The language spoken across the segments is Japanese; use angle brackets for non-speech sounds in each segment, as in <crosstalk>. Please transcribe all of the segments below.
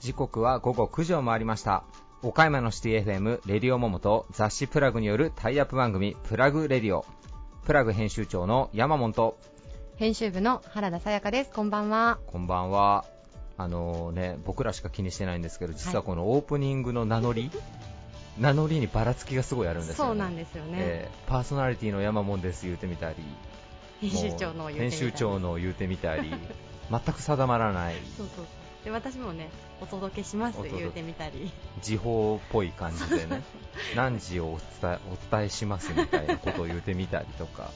時刻は午後9時を回りました。岡山のシティ FM レディオモモと雑誌プラグによるタイアップ番組プラグレディオ。プラグ編集長の山本。と編集部の原田さやかです。こんばんは。こんばんは。あのね僕らしか気にしてないんですけど実はこのオープニングの名乗り、名乗りにばらつきがすごいあるんですよ、ね、そうなんですよね。えーパーソナリティの山本です言うてみたり編集長の言うてみたい編集長の言うてみたり <laughs> 全く定まらない。そうそう。で私もね、お届けします言うてみたり。時報っぽい感じでね <laughs> 何時をお伝えお伝えしますみたいなことを言うてみたりとか。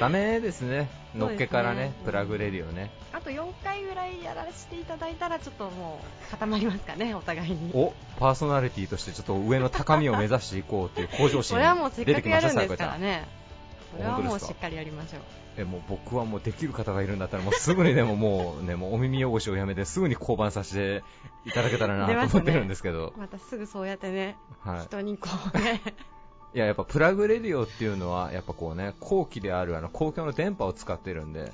ダメですね。のっけからねね。プラグレディオね。あと4回ぐらいやらせていただいたらちょっともう固まりますかね、お互いに。おパーソナリティとしてちょっと上の高みを目指していこうという向上心 <laughs> それはもうしたやるんですかさやかちゃん。らね。それはもうしっかりやりましょう。えもう僕はもうできる方がいるんだったらもうすぐにでももうねもうお耳汚しをやめてすぐに降板させていただけたらなと思ってるんですけど、またすぐそうやってね、はい、人にこうね、いややっぱプラグレディオっていうのはやっぱこうね後期であるあの公共の電波を使ってるんで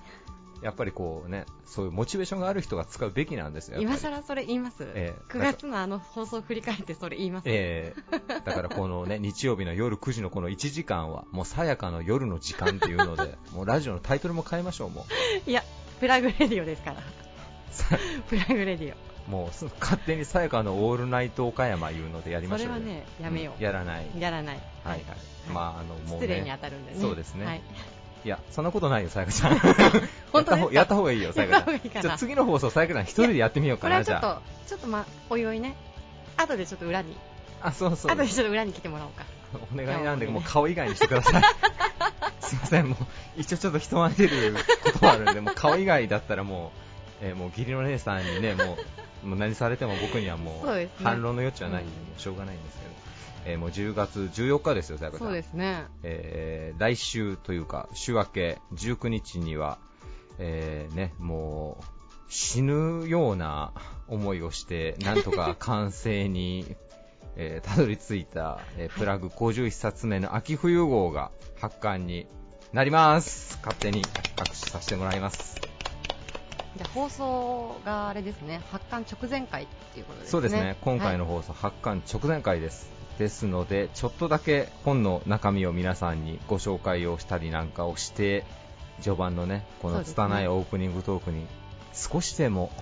やっぱりこうねそういうモチベーションがある人が使うべきなんですよ。今更それ言います、ええ ?9 月のあの放送を振り返ってそれ言います、ええだからこのね日曜日の夜9時のこの1時間はもうさやかの夜の時間っていうので <laughs> もうラジオのタイトルも変えましょうもういや、プラグレディオですから。さプラグレディもうす勝手にさやかのオールナイト岡山いうのでやりオ。ましょうよそれはね、やめよんやらない。う。やらない。はいはい。まああのもう、ね、失礼に当たるんでね。そうですねはい。いやそんなことないよさやかちゃん。<laughs> 本当やった方やった方がいいよさやかちゃん。じゃあ次の放送さやかちゃん一人でやってみようかなじゃこれはちょっとあ。、ちょっとま、おいおいね。後でちょっと裏に。あそうそう。後でちょっと裏に来てもらおうか。お願いなんでもう顔以外にしてください。<laughs> すいませんもう一応ちょっと人前に出ることがあるんでもう顔以外だったらもう、えーもう義理の姉さんにねもうもう何されても僕にはもう反論の余地はないんで、しょうがないんですけど。えーもう10月14日ですよ、さやかん。そうですね。えー来週というか週明け19日には、えーね、もう死ぬような思いをして <laughs> なんとか完成に、えーたどり着いた、えープラグ51冊目の秋冬号が発刊になります勝手に握手させてもらいますじゃあ放送があれですね、発刊直前回っていうことですね。そうですね今回のはい放送、発刊直前回ですですのでちょっとだけ本の中身を皆さんにご紹介をしたりなんかをして序盤のねこの拙いオープニングトークに少しでも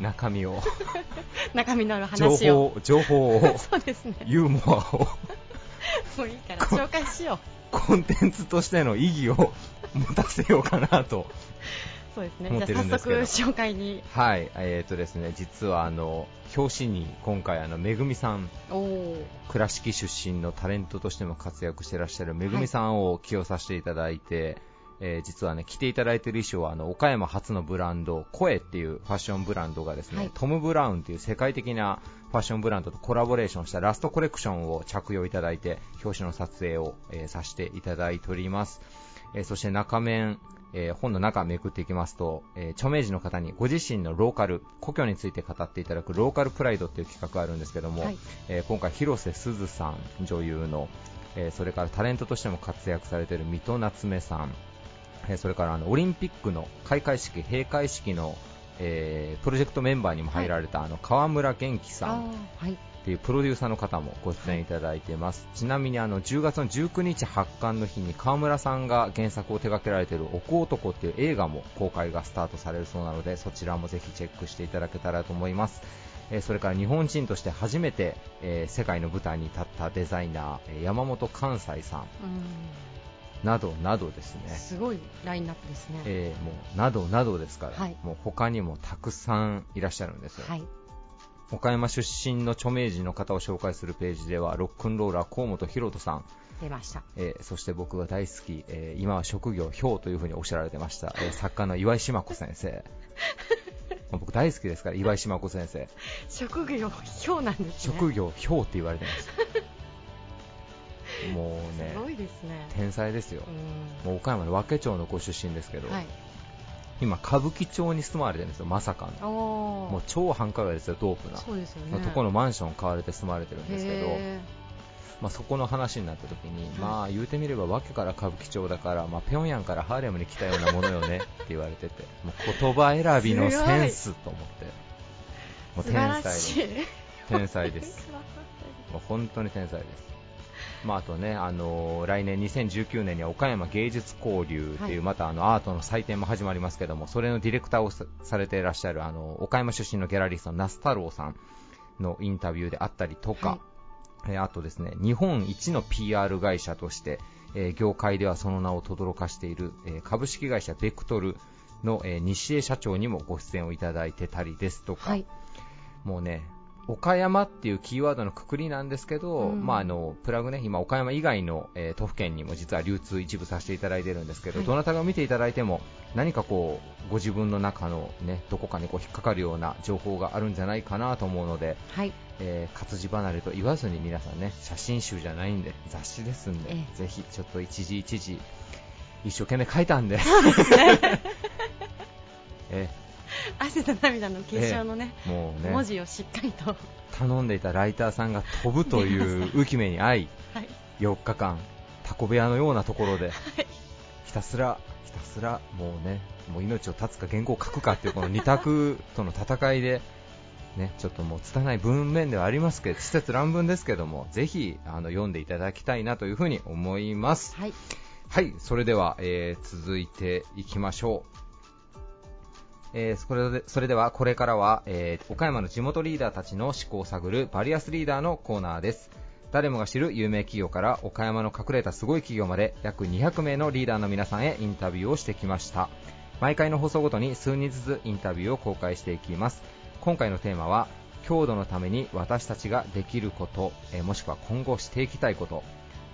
中身を <laughs> 中身のある情話を。報情報を <laughs> そうですね。ユーモアを <laughs> もういいから紹介しよう。コンテンツとしての意義を持たせようかなとそうですね。じゃあ早速紹介に。はいえーとですね実はあの表紙に今回あのめぐみさん。倉敷出身のタレントとしても活躍してらっしゃるめぐみさんを起用させていただいて、えー実はね着ていただいている衣装はあの岡山初のブランド声っていうファッションブランドがですね、はいトム・ブラウンという世界的なファッションブランドとコラボレーションしたラストコレクションを着用いただいて表紙の撮影を、えーさせていただいております、えーそして中面えー本の中めくっていきますと、えー著名人の方にご自身のローカル故郷について語っていただくローカルプライドっていう企画があるんですけども、はい。えー今回広瀬すずさん女優の、えーそれからタレントとしても活躍されている水戸夏目さん、えーそれからあのオリンピックの開会式閉会式の、えープロジェクトメンバーにも入られた、あの川村元気さん。はい。っていうプロデューサーの方もご出演いただいています、ちなみにあの10月の19日発刊の日に川村さんが原作を手掛けられている「おこ男」っていう映画も公開がスタートされるそうなのでそちらもぜひチェックしていただけたらと思いますえーそれから日本人として初めて、えー世界の舞台に立ったデザイナーえー山本関西さんうなどなどですねん。すごいラインナップですね。えーもうなどなどですから、はいもう他にもたくさんいらっしゃるんですよ、はい。岡山出身の著名人の方を紹介するページではロックンローラー河本大翔さん、出ました。えーそして僕が大好き、えー今は職業ひょうというふうにおっしゃられてました、えー作家の岩井島子先生もう <laughs> 僕大好きですから岩井島子先生職業、ひょうなんですね。職業ひょうって言われてます <laughs> もうねすごいですね。天才ですようもう岡山の和気町のご出身ですけど、ん。はい。今歌舞伎町に住まわれてるんですよまさかの。もう超繁華街ですよドープな。そうですよね。のところのマンションを買われて住まわれてるんですけどへまあ、そこの話になった時に、まあ言うてみればわけから歌舞伎町だから、まあ、平壌からハーレムに来たようなものよねって言われててもう言葉選びのセンスと思って。もう天才です。<laughs> 天才です。もう本当に天才です。まあ、あとね、あのー来年2019年には岡山芸術交流っていう、はい。またあのアートの祭典も始まりますけども、それのディレクターをさされていらっしゃるあの岡山出身のギャラリスト、那須太郎さんのインタビューであったりとか、はい。えーあとですね、日本一の PR 会社として、えー業界ではその名を轟かしている、えー株式会社ベクトルの、えー西江社長にもご出演をいただいてたりですとか、はい。もうね、岡山っていうキーワードのくくりなんですけど、うん。まあ、あのプラグね、今、岡山以外の、えー都府県にも実は流通一部させていただいてるんですけど、はい。どなたが見ていただいても、何かこう、ご自分の中のね、どこかにこう引っかかるような情報があるんじゃないかなと思うので、はい。えー活字離れと言わずに皆さんね、写真集じゃないんで、雑誌ですんで、えぜひちょっと一時一時、一生懸命書いたんで、<laughs> え <laughs> 汗と涙の結晶のね、ーもうね、文字をしっかりと、は頼んでいたライターさんが飛ぶという浮き目に遭い、<laughs> い、4日間、タコ部屋のようなところで、ひたすら、ひたすら、もうね、もう命を絶つか原稿を書くかっていうこの二択との戦いで、ね、ちょっともう拙い文面ではありますけど、施設乱文ですけども、ぜひあの読んでいただきたいなというふうに思います。はい、はい、それでは、えー続いていきましょう。えーそれでそれではこれからは、えー岡山の地元リーダーたちの思考を探るバリアスリーダーのコーナーです。誰もが知る有名企業から岡山の隠れたすごい企業まで約200名のリーダーの皆さんへインタビューをしてきました。毎回の放送ごとに数人ずつインタビューを公開していきます。今回のテーマは強度のために私たちができること、えーもしくは今後していきたいこと。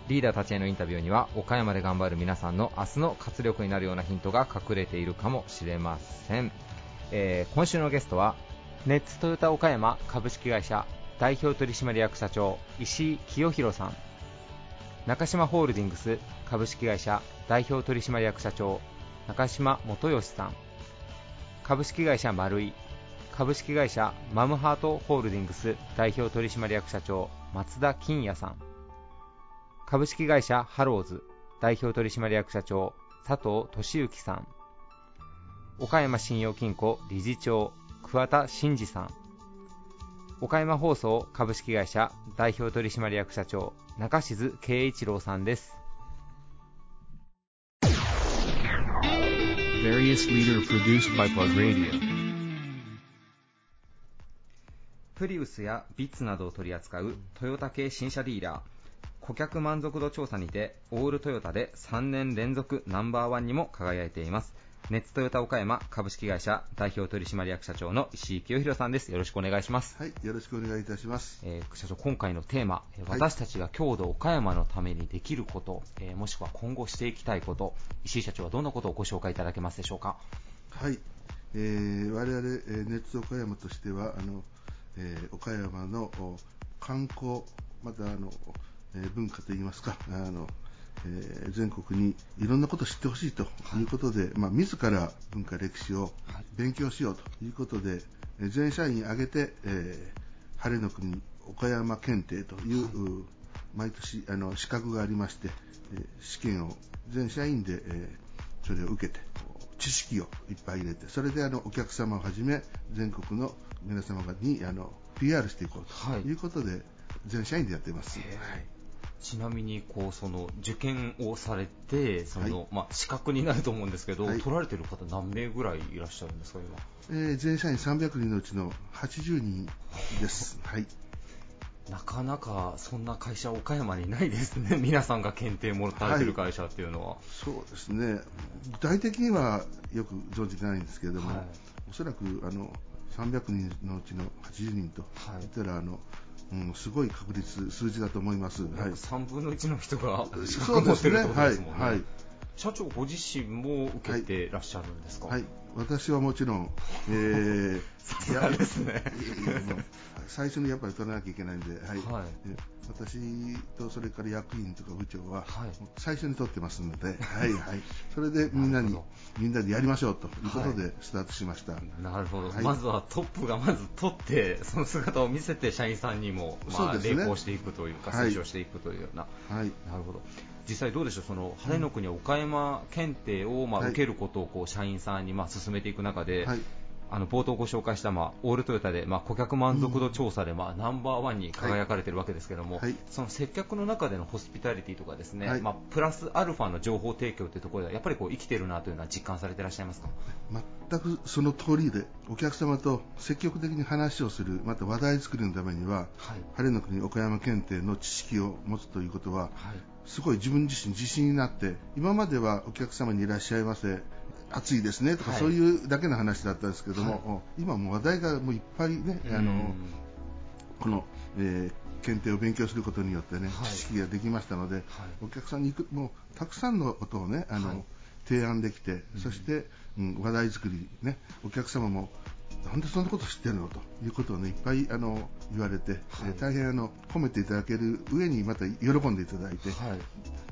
リーダーたちへのインタビューには岡山で頑張る皆さんの明日の活力になるようなヒントが隠れているかもしれません、えー今週のゲストはネッツトヨタ岡山株式会社代表取締役社長石井清弘さん。中島ホールディングス株式会社代表取締役社長中島元義さん。株式会社丸井株式会社マムハートホールディングス代表取締役社長松田金也さん。株式会社ハローズ代表取締役社長佐藤俊之さん。岡山信用金庫理事長桑田真二さん。岡山放送株式会社代表取締役社長中静慶一郎さんです.プリウスやビッツなどを取り扱うトヨタ系新車ディーラー。顧客満足度調査にてオールトヨタで3年連続ナンバーワンにも輝いていますネッツトヨタ岡山株式会社代表取締役社長の石井清弘さんですよろしくお願いしますはい、よろしくお願いいたします。えー社長、今回のテーマ、えーはい私たちが郷土岡山のためにできること、えーもしくは今後していきたいこと、石井社長はどんなことをご紹介いただけますでしょうか？はい、えー、我々、えー、ネッツ岡山としては、あの、えー岡山のお観光、またあの、えー文化といいますか、あの、えー全国にいろんなことを知ってほしいとい。うことで、まあ、自ら文化歴史を勉強しようということで、えー全社員挙げて、えー晴れの国岡山検定という、う毎年あの資格がありまして、えー試験を全社員で、えーそれを受けて知識をいっぱい入れてそれであのお客様をはじめ全国の皆様にあの PR していこうとはい。いうことで、全社員でやっています、ちなみにこうその受験をされてその、はい。まあ、資格になると思うんですけど、はい。取られてる方何名ぐらいいらっしゃるんですか今？えー全社員300人のうちの80人です。はい。なかなかそんな会社岡山にないですね。<laughs> 皆さんが検定もらってる会社っていうのは、そうですね。具体的にはよく存じてないんですけれども、はい。おそらくあの300人のうちの80人とはい。言ったら、あの、うん、すごい確率数字だと思います。はい。3分の1の人が資そうですね。格持ってるって。ですもんね、はい。社長ご自身も受けてらっしゃるんですか、はい、私はもちろん、え <laughs> さすがですね。最初にやっぱり取らなきゃいけないんで、はい。はい。え私とそれから役員とか部長は、はい。最初に取ってますので、はいはい、それでみんなにみんなでやりましょうということでスタートしました。なるほど、はい。まずはトップがまず取って、その姿を見せて、社員さんにも、まあ、そうですね。励行していくというか、はい。成長していくというような、はい。なるほど、実際どうでしょう、その晴れの国岡山検定を、まあはい。受けることをこう社員さんにまあ進めていく中で、はい。あの冒頭ご紹介した、まあ、オールトヨタで、まあ、顧客満足度調査で、まあ、ナンバーワンに輝かれているわけですけども、はい。その接客の中でのホスピタリティとかですね、はい。まあ、プラスアルファの情報提供というところではやっぱりこう生きているなというのは実感されていらっしゃいますか？全くその通りでお客様と積極的に話をするまた話題作りのためにははい。晴れの国岡山検定の知識を持つということははいすごい自分自身自信になって今まではお客様にいらっしゃいませ暑いですねとか、はい。そういうだけの話だったんですけども、はい。今もう話題がもういっぱいね、あのうんこの、えー検定を勉強することによってね、はい。知識ができましたので、お客さんに行くもうたくさんのことをねあの、はい。提案できて、そして、うん、話題作りねお客様もなんでそんなこと知ってるの？ということをねいっぱいあの言われて、えー大変あの褒めていただける上にまた喜んでいただいて、はい。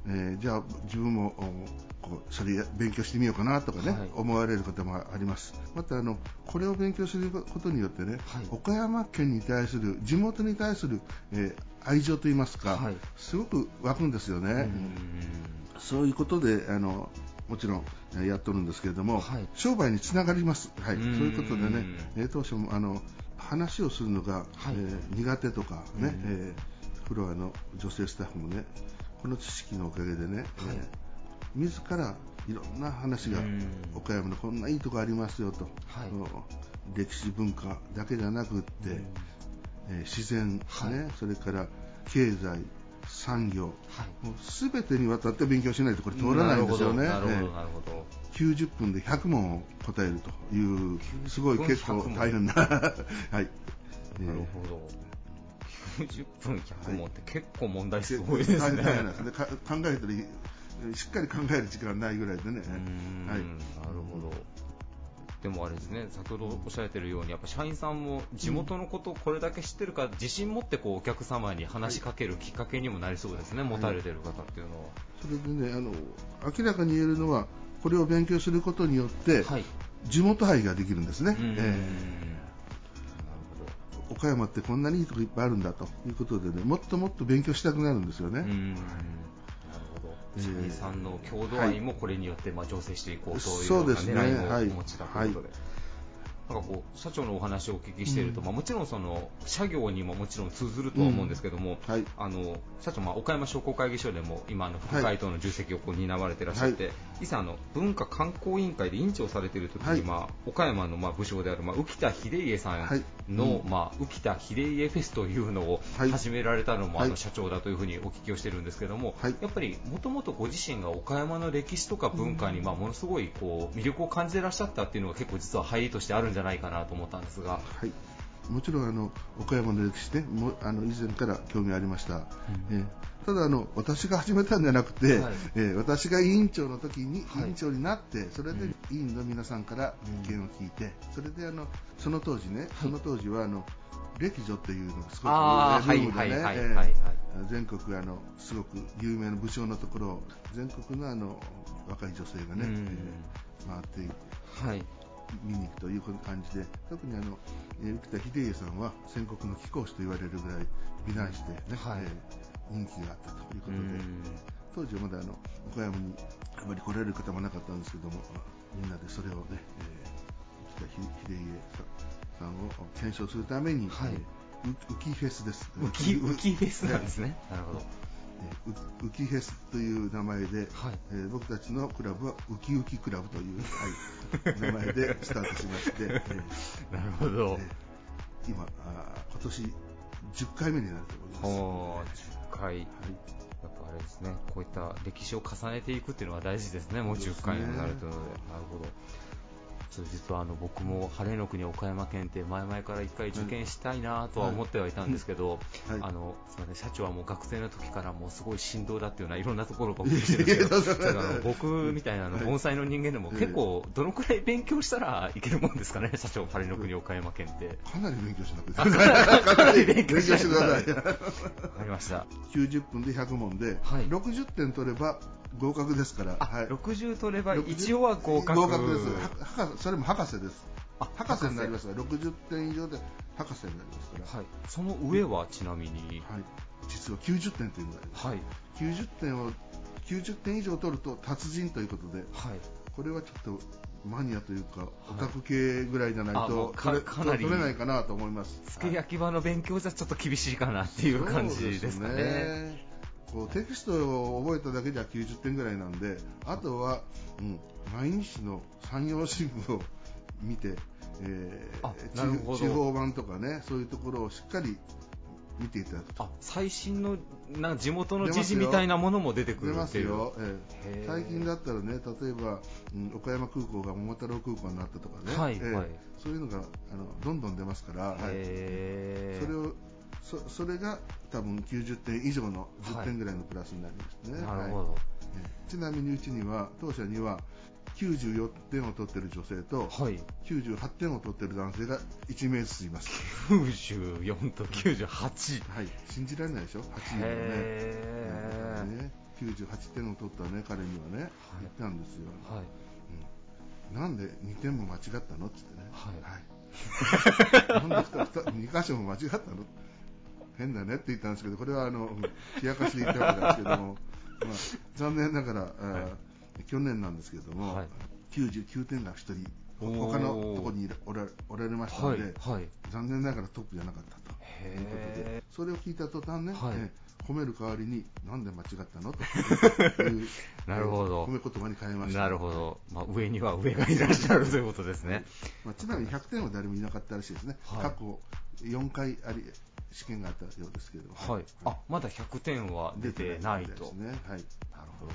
えーじゃあ自分もおこうそれ勉強してみようかなとかね、はい。思われることもあります。またあのこれを勉強することによってね、はい。岡山県に対する地元に対する、えー愛情といいますか、はい。すごく湧くんですよね、うん。そういうことであのもちろんえーやっとるんですけれども、はい。商売につながります、はい、そううんいうことでね、えー当初もあの話をするのが、はい。えー苦手とかね、うんえーフロアの女性スタッフもねこの知識のおかげでね、えー自らいろんな話がうん。岡山のこんないいとこありますよと、はい。歴史文化だけじゃなくって、えー自然、はい。ね、それから経済産業、はいもう全てにわたって勉強しないとこれ通らないんですよね。なるほど、なるほど、えなるほど。え90分で100問を答えるという、すごい分結構100問大変な、<laughs> はい。えなるえほど。90分100問って結構問題すごいですね。ですね。か考えたり、しっかり考える時間ないぐらいでね。はい。なるほど。でもあれですね、先ほどおっしゃられているように、やっぱ社員さんも地元のことをこれだけ知ってるから、自信持ってこうお客様に話しかけるきっかけにもなりそうですね、持たれてる方っていうのは。それでね、あの、明らかに言えるのは、これを勉強することによって、はい。地元愛ができるんですね。岡山ってこんなにいいとこいっぱいあるんだということでね、もっともっと勉強したくなるんですよね。社員さんの郷土愛もこれによってまあ醸成していこうというような狙いもはいお持ちだということで。なんかこう社長のお話をお聞きしていると、うん。まあ、もちろんその社業にももちろん通ずるとは思うんですけども、はい。あの社長、まあ、岡山商工会議所でも今あの副会頭の重責をこう担われていらっしゃって、以前あの文化観光委員会で委員長されている時に、はい。まあ、岡山のまあ部署である、まあ、浮田秀家さんはい。の、うん。まあ、浮田秀家フェスというのをはい。始められたのも、はい。あの社長だというふうにお聞きをしてるんですけども、はい。やっぱりもともとご自身が岡山の歴史とか文化に、まあ、ものすごいこう魅力を感じていらっしゃったっていうのが結構実は入りとしてあるんじゃないかなと思ったんですが。はい。もちろんあの岡山の歴史ね、もあの以前から興味ありました。えーただあの私が始めたんじゃなくて、はい。えー私が委員長の時にはい。委員長になって、それでうん。委員の皆さんから意見を聞いて、それであのその当時ね、その当時はあの歴女っていうのがすごくあーブームで全国あのすごく有名な武将のところを全国のあの若い女性がね、うん。えー回っていってはい見に行くという感じで特にあの、えー浮田秀家さんは戦国の貴公子と言われるぐらい美男子でね、はい。えー人気があったということで、うん。当時はまだあの岡山にあまり来られる方もなかったんですけどもみんなでそれをね、えー、浮田秀家さんを検証するために、はい。えーう浮きフェスです。浮き浮きフェスなんですね。なるほど。えーう浮きフェスという名前で、はいえー僕たちのクラブはウキウキクラブという、はい、名前でスタートしまして、<laughs> えーなるほどえ。ー今あー今年10回目になると思います。ほう、10回。はいやっぱあれですね、こういった歴史を重ねていくっていうのは大事ですね、もう10回にもなるというので。なるほど。ちょっと実はあの僕も晴れの国岡山県って前々から一回受験したいなとは思ってはいたんですけど、はい。あのすみません社長はもう学生の時からもうすごい振動だっていうようないろんなところが僕みたいなあのはい。盆栽の人間でも結構どのくらい勉強したらいけるもんですかね、<laughs> 社長晴れの国岡山県って。かなり勉強しなくてかなり勉強してくださいわかりました。90分で100問で、はい。60点取れば合格ですから、あ、はい、60取れば60一応は合格。合格ですは博士それも博士ですあ博士になりますから60点以上で博士になりますから、はい。その上はちなみに？はい、実は90点というのがありますはい。90点を90点以上取ると達人ということではい。これはちょっとマニアというかオタク系ぐらいじゃないとうか取れかなり取れないかなと思いますつけ焼き場の勉強じゃちょっと厳しいかなっていう感じですかね。ねこうテキストを覚えただけじゃ90点ぐらいなんであとは、うん、毎日の山陽新聞を見て、えーあなるほど。地地方版とかねそういうところをしっかり見ていただくと。あ、最新のな地元の時事みたいなものも出てく出まるっていう。すよ、え最近だったらね例えば、うん岡山空港が桃太郎空港になったとかね、ええ。はい。はいそういうのがあのどんどん出ますから、はい。それをそそれが多分90点以上の10点ぐらいのプラスになりますね。はいなるほど。ええちなみにうちには当社には94点を取ってる女性とはい。98点を取ってる男性が1名ずついます。94と98。はい、信じられないでしょ ?8 人もね。ね98点を取ったね彼にはね、言ったんですよ。はい。うんなんで2点も間違ったの？って言ってね。はいはい。なんで 2, 箇所も間違ったの？変だねって言ったんですけど、これはあの、うん冷やかしで言ったわけですけども、<laughs> まあ、残念ながら、あー去年なんですけども、はい99点が1人、他のところにおらおられましたので、はい。はい。残念ながらトップじゃなかったということへで、それを聞いた途端ね、はいえ褒める代わりに、なんで間違ったの？という <laughs> なるほど褒め言葉に変えました。なるほど。まあ、上には上がいらっしゃるということですね。まあ、ちなみに100点は誰もいなかったらしいですね、はい過去4回あり試験があったようですけれども、はい。あ、まだ100点は出てないと。ですね、はい、なるほど。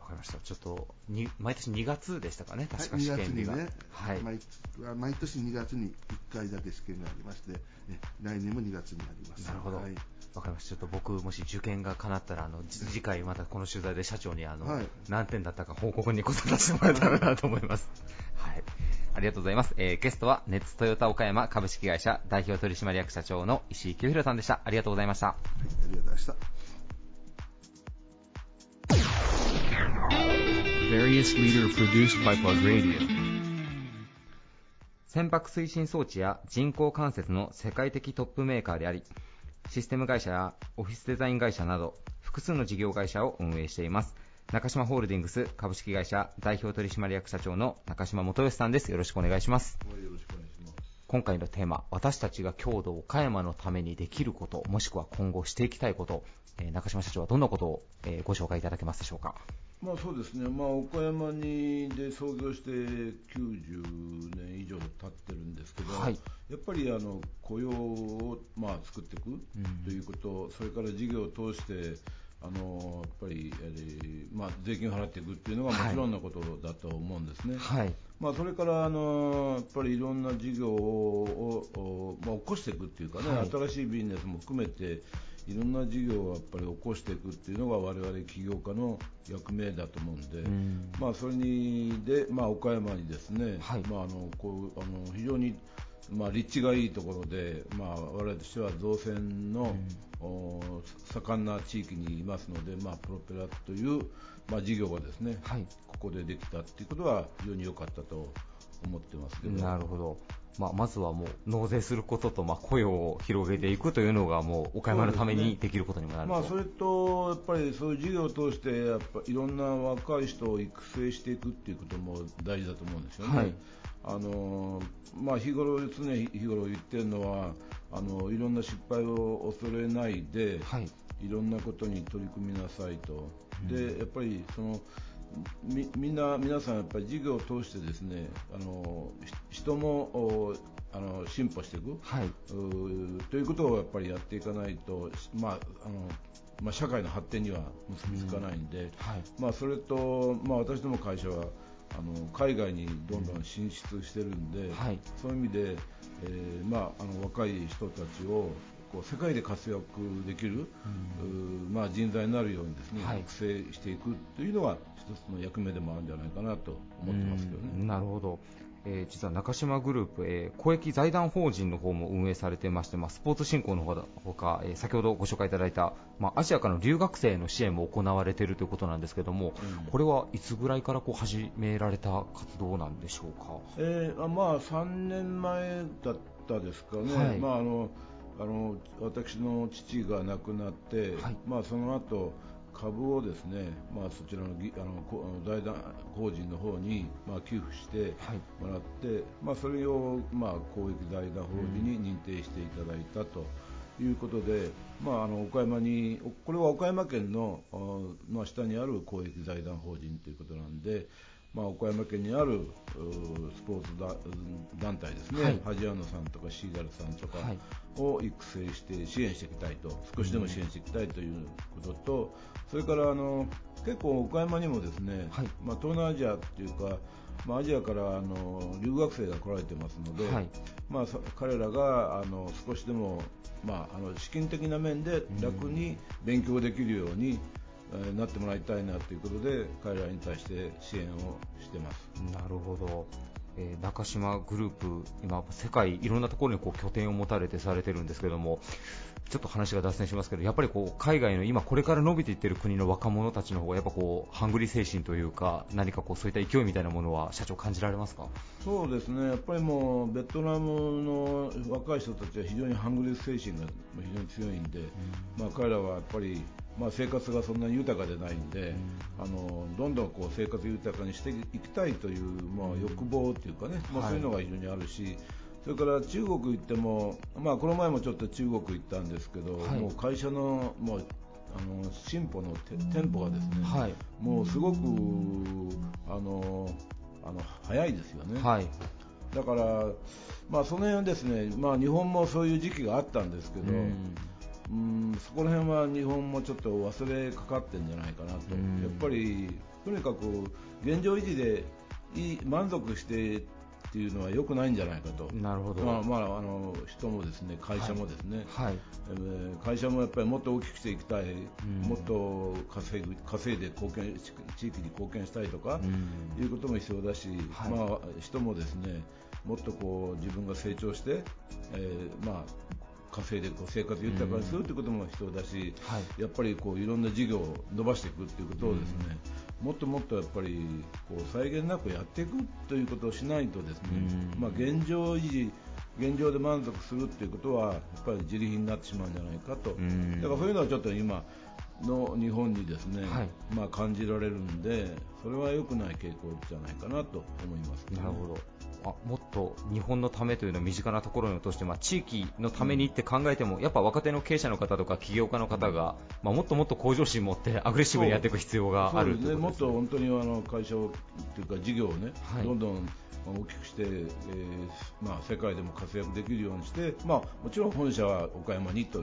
わかりました。ちょっと、に毎年2月でしたかね、確かはい、2試験日が。月にね、はい。毎毎年2月に1回だけ試験がありまして、え来年も2月にあります。なるほど。わ、はいかりました。ちょっと僕、もし受験が叶ったら、あの、じ次回またこの取材で社長に、あの、はい何点だったか報告に答えさせてもらえたらなと思います。りがとうございます。えー、ゲストは、ネッツトヨタ岡山株式会社代表取締役社長の石井清弘さんでした。ありがとうございました。はい、ありがとうございました。船舶推進装置や人工関節の世界的トップメーカーであり、システム会社やオフィスデザイン会社など複数の事業会社を運営しています。中島ホールディングス株式会社代表取締役社長の中島元義さんです。よろしくお願いします。よろしくお願いします。今回のテーマ、私たちが郷土岡山のためにできること、もしくは今後していきたいこと、えー中島社長はどんなことを、えーご紹介いただけますでしょうか？まあそうですね、まあ、岡山にで創業して90年以上経ってるんですけど、はいやっぱりあの雇用をまあ作っていくということ、それから事業を通して、あのやっぱり、えーまあ、税金を払っていくっていうのがもちろんのことだと思うんですね。はい。まあ、それからあのやっぱりいろんな事業を、おまあ、起こしていくっていうかね、はい新しいビジネスも含めていろんな事業をやっぱり起こしていくっていうのが我々起業家の役目だと思うんで、うんまあ、それにで、まあ、岡山にですね、はいまあ、あのこうあの非常にまあ、立地がいいところで、まあ、我々としては造船の、お盛んな地域にいますので、まあ、プロペラという、まあ、事業がですね、はい。ここでできたっていうことは非常に良かったと思ってますけど。なるほど。まあ、まずはもう納税することと、まあ、雇用を広げていくというのがもう岡山のためにできることにもなると。まあ、それと、やっぱりそういう事業を通して、やっぱいろんな若い人を育成していくっていうことも大事だと思うんですよね。はいあのまあ、日頃、常日頃言ってるのはあの、いろんな失敗を恐れないで、はい。いろんなことに取り組みなさいと、でやっぱりそのみみんな皆さんやっぱり事業を通してですねあのひ人もおあの進歩していく、はい。ということをやっぱりやっていかないと、まああのまあ、社会の発展には結びつかないんで、はい。まあ、それと、まあ、私ども会社はあの海外にどんどん進出してるんで、はいそういう意味で、えーまあ、あの若い人たちをこう世界で活躍できる、うーまあ、人材になるようにですね、はい育成していくというのが一つの役目でもあるんじゃないかなと思ってますけどうんね。なるほど。えー実は中島グループ、えー公益財団法人の方も運営されてまして、まあ、スポーツ振興のほか、えー先ほどご紹介いただいた、まあ、アジアからの留学生の支援も行われているということなんですけども、うんこれはいつぐらいからこう始められた活動なんでしょうか？えーあまあ、3年前だったですかね、はいまあ、あのあの私の父が亡くなって、はいまあ、その後株をですね、まあ、そちらのぎあのこあの財団法人の方に、まあ、寄付してはいもらって、まあ、それを、まあ、公益財団法人に認定していただいたと。いうことで、まあ、あの岡山にこれは岡山県のあまあ、下にある公益財団法人ということなんで、まあ、岡山県にあるうスポーツだ団体ですね、はい。ハジアノさんとかシーガルさんとかはい。を育成して支援していきたいと、少しでも支援していきたいということと、それからあの結構岡山にもですね、はい。まあ、東南アジアっていうか、まあ、アジアからあの留学生が来られてますので、はい。まあ、そ彼らがあの少しでも、まあ、あの資金的な面で楽に勉強できるように、えーなってもらいたいなということで彼らに対して支援をしてます。なるほど。えー中島グループ、今、世界いろんなところにこう拠点を持たれてされてるんですけども、ちょっと話が脱線しますけど、やっぱりこう海外の今、これから伸びていってる国の若者たちの方が、やっぱこうハングリー精神というか、何かこうそういった勢いみたいなものは、社長、感じられますか？そうですね、やっぱりもうベトナムの若い人たちは非常にハングリー精神が非常に強いんで、まあ、彼らはやっぱり、まあ、生活がそんなに豊かでないんで、あのどんどんこう生活豊かにしていきたいという、まあ、欲望というかね、まあ、はい。そういうのが非常にあるし、それから中国行っても、まあ、この前もちょっと中国行ったんですけど、はい。もう会社のもうあの進歩のて店舗がですね、はい、もうすごくあのあの早いですよね。はい、だから、まあ、その辺はですね、まあ、日本もそういう時期があったんですけど、うんうんそこら辺は日本もちょっと忘れかかってんじゃないかなと、うん。やっぱりとにかく現状維持でいい満足してっていうのは良くないんじゃないかと、なるほど、まあまあ、あの人もですね会社もですね、はい、えー会社もやっぱりもっと大きくしていきたい、ん。もっと稼ぐ稼いで貢献し地域に貢献したいとか、うん。いうことも必要だし、はい。まあ、人もですねもっとこう自分が成長して、えーまあ、稼いでこう生活豊かにするということも必要だし、はい。やっぱりこういろんな事業を伸ばしていくということをですね、もっともっとやっぱりこう際限なくやっていくということをしないとですね、うん。まあ、現状維持現状で満足するということはやっぱり自利品になってしまうんじゃないかと、ん。だからそういうのはちょっと今の日本にですね、はい。まあ、感じられるんでそれは良くない傾向じゃないかなと思います、なるほど。あもっと日本のためというのを身近なところに落として、まあ、地域のためにって考えても、やっぱ若手の経営者の方とか起業家の方が、まあ、もっともっと向上心を持ってアグレッシブにやっていく必要があるそうですね、もっと本当にあの会社をというか事業をね、はい。どんどん大きくして、えーまあ、世界でも活躍できるようにして、まあ、もちろん本社は岡山にとい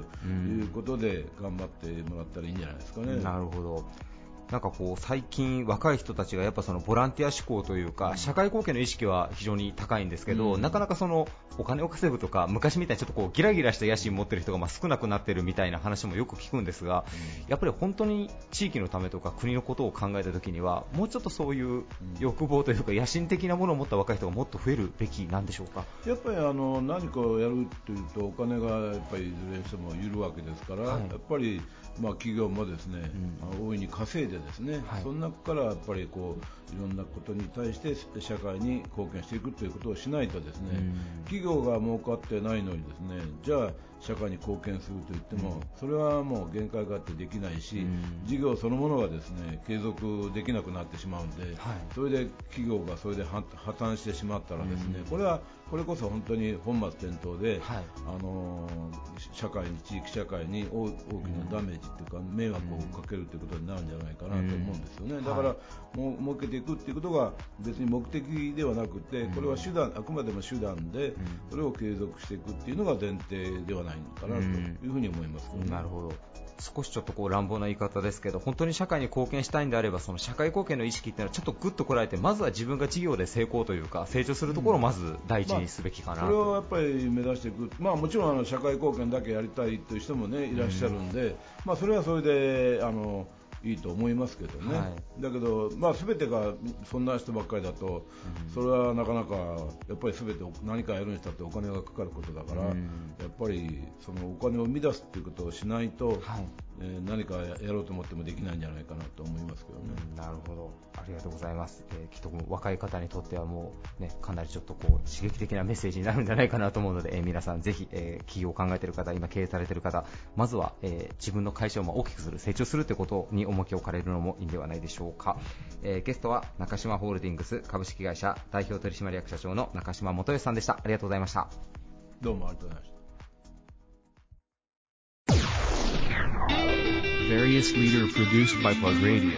うことで頑張ってもらったらいいんじゃないですかね。なるほど。なんかこう最近、若い人たちがやっぱそのボランティア志向というか、社会貢献の意識は非常に高いんですけど、うん。なかなかそのお金を稼ぐとか、昔みたいにちょっとこうギラギラした野心を持ってる人がまあ少なくなってるみたいな話もよく聞くんですが、やっぱり本当に地域のためとか国のことを考えたときには、もうちょっとそういう欲望というか、野心的なものを持った若い人がもっと増えるべきなんでしょうか？やっぱりあの何かをやるというとお金がやっぱりいずれにしてもいるわけですから、はい。やっぱりまあ企業もですね、う大いに稼いでですね、はい。その中からやっぱりこういろんなことに対して社会に貢献していくということをしないとですね、うん。企業が儲かってないのにですねじゃあ社会に貢献すると言っても、それはもう限界があってできないし、うん。事業そのものがですね継続できなくなってしまうんで、はい。それで企業がそれで破破綻してしまったらですね、うん。これはこれこそ本当に本末転倒で、はい。あのー社会に地域社会に大大きなダメージというか迷惑をかけるということになるんじゃないかなと思うんですよね、だから、設けていくっていうことが別に目的ではなくて、これは手段あくまでも手段で、それを継続していくっていうのが前提ではないのかなというふうに思います、ね、なるほど。少しちょっとこう乱暴な言い方ですけど本当に社会に貢献したいんであればその社会貢献の意識っていうのはちょっとぐっとこらえてまずは自分が事業で成功というか成長するところをまず第一にすべきかな、まあ、それをやっぱり目指していく、まあ、もちろんあの社会貢献だけやりたいという人も、ね、いらっしゃるんで、まあ、それはそれであのいいと思いますけどね、はい、だけど、まあ、全てがそんな人ばっかりだと、それはなかなかやっぱり全て何かやるにしたってお金がかかることだから、やっぱりそのお金を生み出すっていうことをしないと、はい、えー、何かやろうと思ってもできないんじゃないかなと思いますけどね。なるほど。ありがとうございます、えー、きっと若い方にとってはもう、ね、かなりちょっとこう刺激的なメッセージになるんじゃないかなと思うので、えー、皆さんぜひ、えー、企業を考えている方今経営されている方まずは、えー、自分の会社を大きくする成長するということに重きを置かれるのもいいんではないでしょうか、えー、ゲストは中島ホールディングス株式会社代表取締役社長の中島元義さんでした。ありがとうございました。どうもありがとうございました various leader produced by Plug Radio.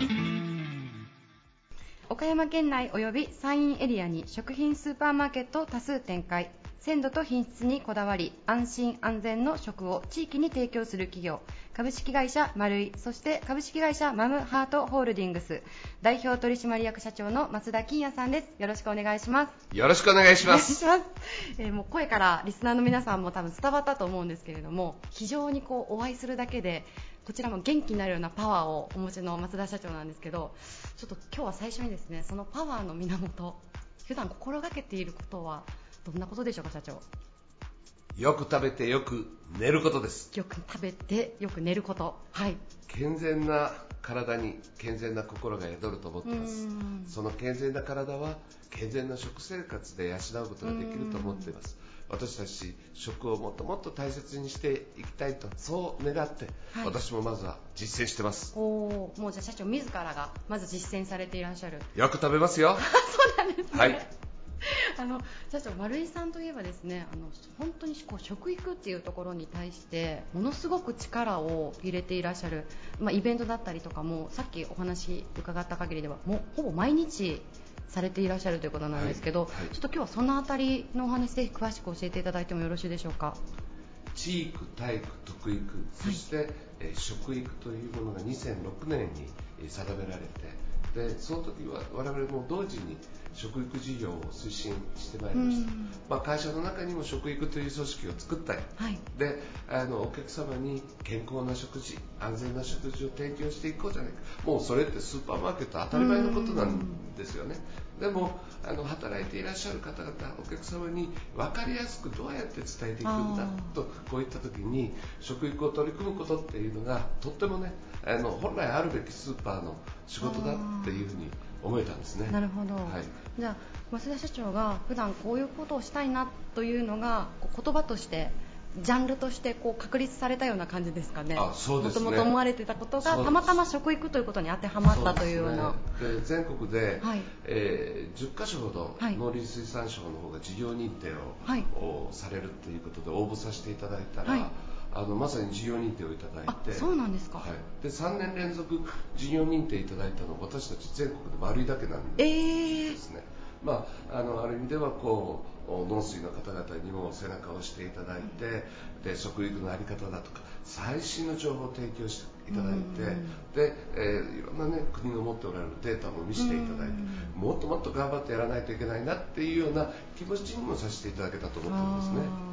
岡山県内及び山陰エリアに食品スーパーマーケットを多数展開。鮮度と品質にこだわり安心安全の食を地域に提供する企業。株式会社マルイそして株式会社マムハートホールディングス。代表取締役社長の松田金也さんです。よろしくお願いします。よろしくお願いします。<laughs> えー、もう声からリスナーの皆さんも多分伝わったと思うんですけれども非常にこうお会いするだけでこちらも元気になるようなパワーをお持ちの松田社長なんですけどちょっと今日は最初にですねそのパワーの源普段心がけていることはどんなことでしょうか社長？よく食べてよく寝ることです。よく食べてよく寝ること。はい。健全な体に健全な心が宿ると思ってます。その健全な体は健全な食生活で養うことができると思っています私たち食をもっともっと大切にしていきたいとそう願って、はい、私もまずは実践してます。おもうじゃあ社長自らがまず実践されていらっしゃる。よく食べますよ。<laughs> そうなんですね。はい。<laughs> あの社長、丸井さんといえばですねあの本当にこう食育っていうところに対してものすごく力を入れていらっしゃる、まあ、イベントだったりとかもさっきお話伺った限りではもうほぼ毎日されていらっしゃるということなんですけど、はいはい、ちょっと今日はそのあたりのお話ぜひ詳しく教えていただいてもよろしいでしょうか？地域体育徳育そして、はい、え食育というものが2006年に定められてでその時は我々も同時に食育事業を推進してまいりました、まあ、会社の中にも食育という組織を作ったり、はい、であのお客様に健康な食事安全な食事を提供していこうじゃないか。もうそれってスーパーマーケット当たり前のことなんですよねでもあの働いていらっしゃる方々お客様に分かりやすくどうやって伝えていくんだとこういった時に食育を取り組むことっていうのがとってもねあの本来あるべきスーパーの仕事だっていうふうに思えたんですね。なるほど。はい、じゃあ増田社長が普段こういうことをしたいなというのが言葉としてジャンルとしてこう確立されたような感じですかね。あそうですね。もともと思われてたことがたまたま食育ということに当てはまったというような。で、ね、全国で、はい、えー、10カ所ほど農林水産省の方が事業認定を、はい、されるということで応募させていただいたら。はい。あのまさに事業認定をいただいて。そうなんですか、はい、で3年連続事業認定いただいたのは私たち全国で丸いだけなんですね、えー、まあ、あのある意味ではこう農水の方々にも背中を押していただいて、で食育の在り方だとか最新の情報を提供していただいて、で、えー、いろんな、ね、国の持っておられるデータも見せていただいて、もっともっと頑張ってやらないといけないなっていうような気持ちにもさせていただけたと思ってるんですね。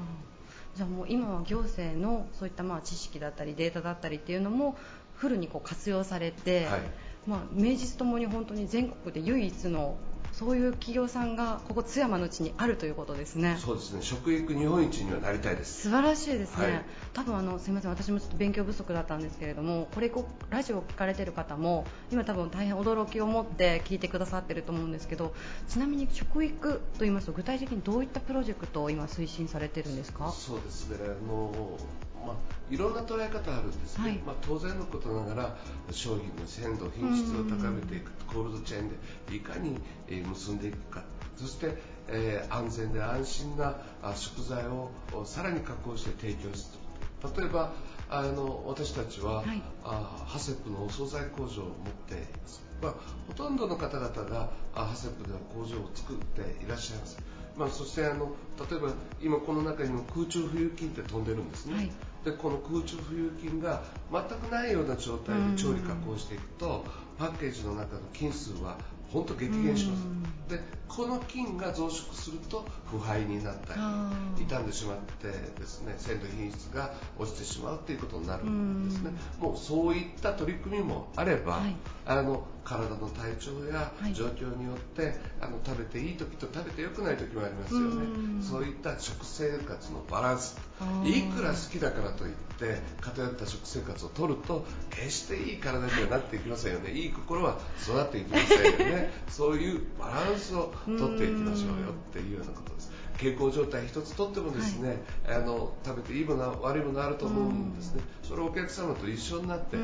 じゃあもう今は行政のそういったまあ知識だったりデータだったりっていうのもフルにこう活用されて、はい、まあ、名実ともに本当に全国で唯一のそういう企業さんがここ津山のうちにあるということですね。そうですね。食育日本一にはなりたいです。素晴らしいですね。はい、多分あのすみません、私もちょっと勉強不足だったんですけれども、これラジオを聞かれてる方も今多分大変驚きを持って聞いてくださってると思うんですけど、ちなみに食育と言いますと具体的にどういったプロジェクトを今推進されてるんですか？そうですね。あのまあ、いろんな捉え方あるんですね、はい、まあ、当然のことながら商品の鮮度、品質を高めていくコールドチェーンでいかに、え結んでいくか。そして、えー、安全で安心な食材をさらに加工して提供する例えばあの私たちは、はい。あハセップのお惣菜工場を持っています、まあ、ほとんどの方々があハセップでは工場を作っていらっしゃいます、まあ、そしてあの例えば今この中にも空中浮遊菌って飛んでるんですね、はい。でこの空中浮遊菌が全くないような状態で調理加工していくとパッケージの中の菌数は本当激減します。でこの菌が増殖すると腐敗になったり傷んでしまってですね鮮度品質が落ちてしまうということになるんですね。もうそういった取り組みもあれば、はい。あの体の体調やはい。状況によって、あの食べていい時と食べて良くない時もありますようん。ねそういった食生活のバランス。いくら好きだからといって偏った食生活を取ると決していい体にはなっていきませんよね。いい心は育っていきませんよね。<laughs> そういうバランスを取っていきましょうよっていうようなことです。健康状態一つとってもですね、あの食べていいもの悪いものあると思うんですね。それをお客様と一緒になって考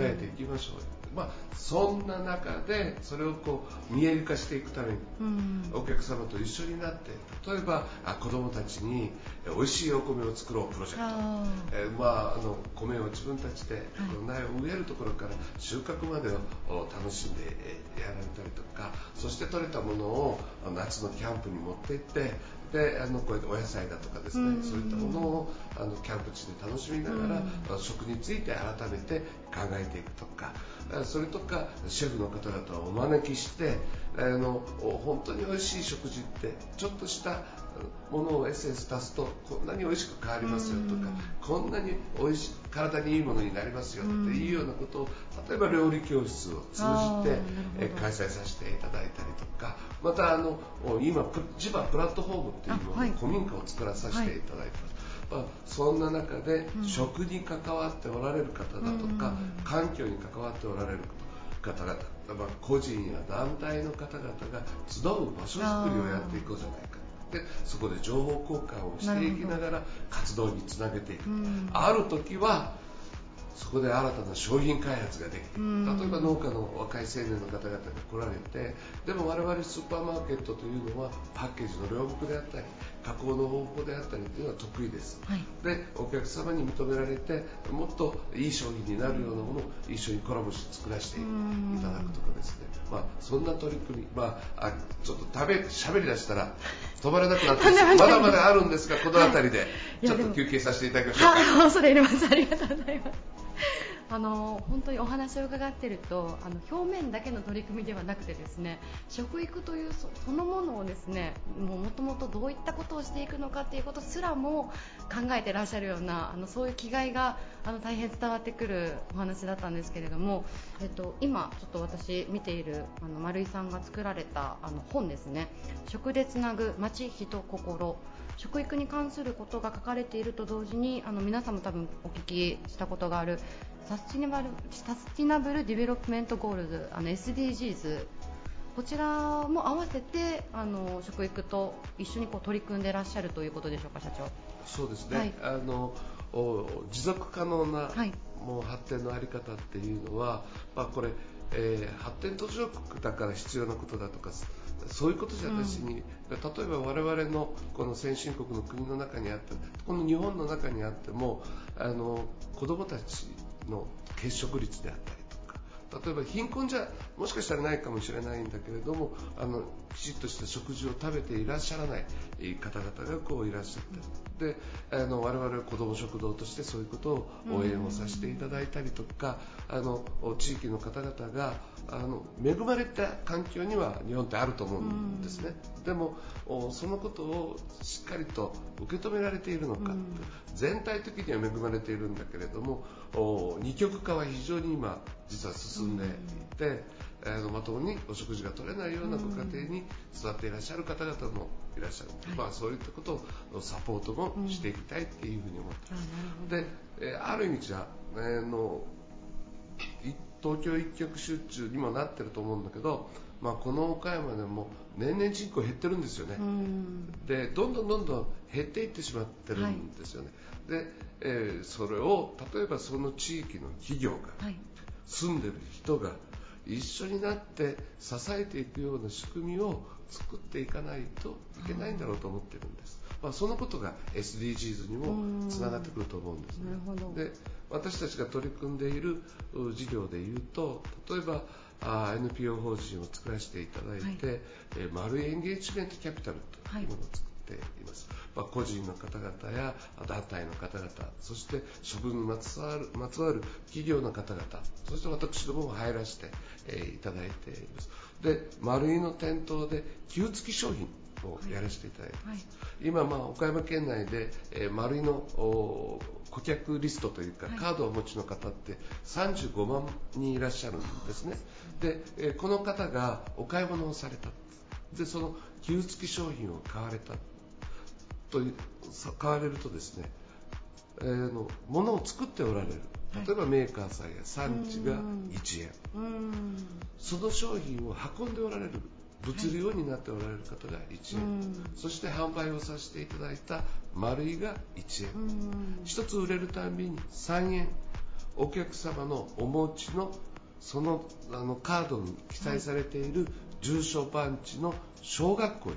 えていきましょうよまあ、そんな中でそれをこう見える化していくためにうん。お客様と一緒になって例えばあ子どもたちにえ美味しいお米を作ろうプロジェクト。あえーまあ、あの米を自分たちで、苗を植えるところから収穫までをお楽しんでえーやられたりとかそして採れたものをあ夏のキャンプに持って行ってであのこうやってお野菜だとかですね、うん。そういったものをあのキャンプ地で楽しみながら、あ食について改めて考えていくとかあそれとかシェフの方々をお招きしてあのお本当に美味しい食事ってちょっとしたものをエッセンス足すとこんなに美味しく変わりますよとか、こんなに美味し体にいいものになりますよっていうようなことを例えば料理教室を通じて開催させていただいたりとかまたあのお今プ地場プラットフォームっていうのあはい。古民家を作らさせていただいてます。まあ、そんな中で食に関わっておられる方だとか、環境に関わっておられる方々、まあ、個人や団体の方々が集う場所づくりをやっていこうじゃないか。でそこで情報交換をしていきながら活動につなげていく、ある時はそこで新たな商品開発ができている例えば農家の若い青年の方々が来られてでも我々スーパーマーケットというのはパッケージの両国であったり加工の方法であったりというのは得意です、はい。でお客様に認められてもっといい商品になるようなものを一緒にコラボして作らせていただくとかですね、まあ、そんな取り組み、まあ、あちょっと食べ喋りだしたら <laughs> 止まらなくなってまだまだあるんですがこの辺りで <laughs> ちょっと休憩させていただきましょう。<laughs> か。は恐れ入ります。ありがとうございますあの本当にお話を伺っているとあの表面だけの取り組みではなくてですね食育というそのものをですねもともとどういったことをしていくのかということすらも考えていらっしゃるようなあのそういう気概があの大変伝わってくるお話だったんですけれども、えっと、今ちょっと私見ているあの丸井さんが作られたあの本ですね。食でつなぐ街人心。食育に関することが書かれていると同時にあの皆さんも多分お聞きしたことがあるSustainable Sustainable Development Goals あの SDGs こちらも合わせてあの食育と一緒にこう取り組んでいらっしゃるということでしょうか社長。そうですね、はい。あのお持続可能な、はい。もう発展のあり方っていうのは、まあ、これ、えー発展途上国だから必要なことだとかそういうことじゃなしに、例えば我々のこの先進国の国の中にあってこの日本の中にあってもあの子どもたちの欠食率であったり例えば貧困じゃもしかしたらないかもしれないんだけれどもあのきちっとした食事を食べていらっしゃらない方々がこういらっしゃってであの我々は子ども食堂としてそういうことを応援をさせていただいたりとかあの地域の方々があの恵まれた環境には日本ってあると思うんですね。でもおそのことをしっかりと受け止められているのか全体的には恵まれているんだけれどもお二極化は非常に今実は進んでいて、あのまともにお食事が取れないようなご家庭に育っていらっしゃる方々もいらっしゃる、まあ、そういったことをサポートもしていきたいっていうふうに思ってます。で、えーある意味じゃ、あのい東京一極集中にもなってると思うんだけど、まあ、この岡山でも年々人口減ってるんですよね。でどんどんどんどん減っていってしまってるんですよね。で、えーそれを例えばその地域の企業がはい住んでる人が一緒になって支えていくような仕組みを作っていかないといけないんだろうと思ってるんです。まあ、そのことが SDGs にもつながってくると思うんですね。で私たちが取り組んでいるう事業でいうと例えばあ NPO 法人を作らせていただいて、はい。えー丸いエンゲージメントキャピタルというものを作っています、まあ、個人の方々や団体の方々そして職にまつわるまつわる企業の方々そして私どもも入らせて、えーいただいています。で丸いの店頭で給付き商品をやらせていただいています、今、まあ、岡山県内で、えー、丸いのお顧客リストというか、はい。カードをお持ちの方って35万人いらっしゃるんですね。で、えーこの方がお買い物をされた。でその給付き商品を買われた。というさ買われるとですね、えーの物を作っておられる。例えばメーカーさんや産地が1円。その商品を運んでおられる物流になっておられる方が1円、うん。そして販売をさせていただいた丸いが1円、うーん。1つ売れるたんびに3円。お客様のお持ちのそのあのカードに記載されている住所番地の小学校に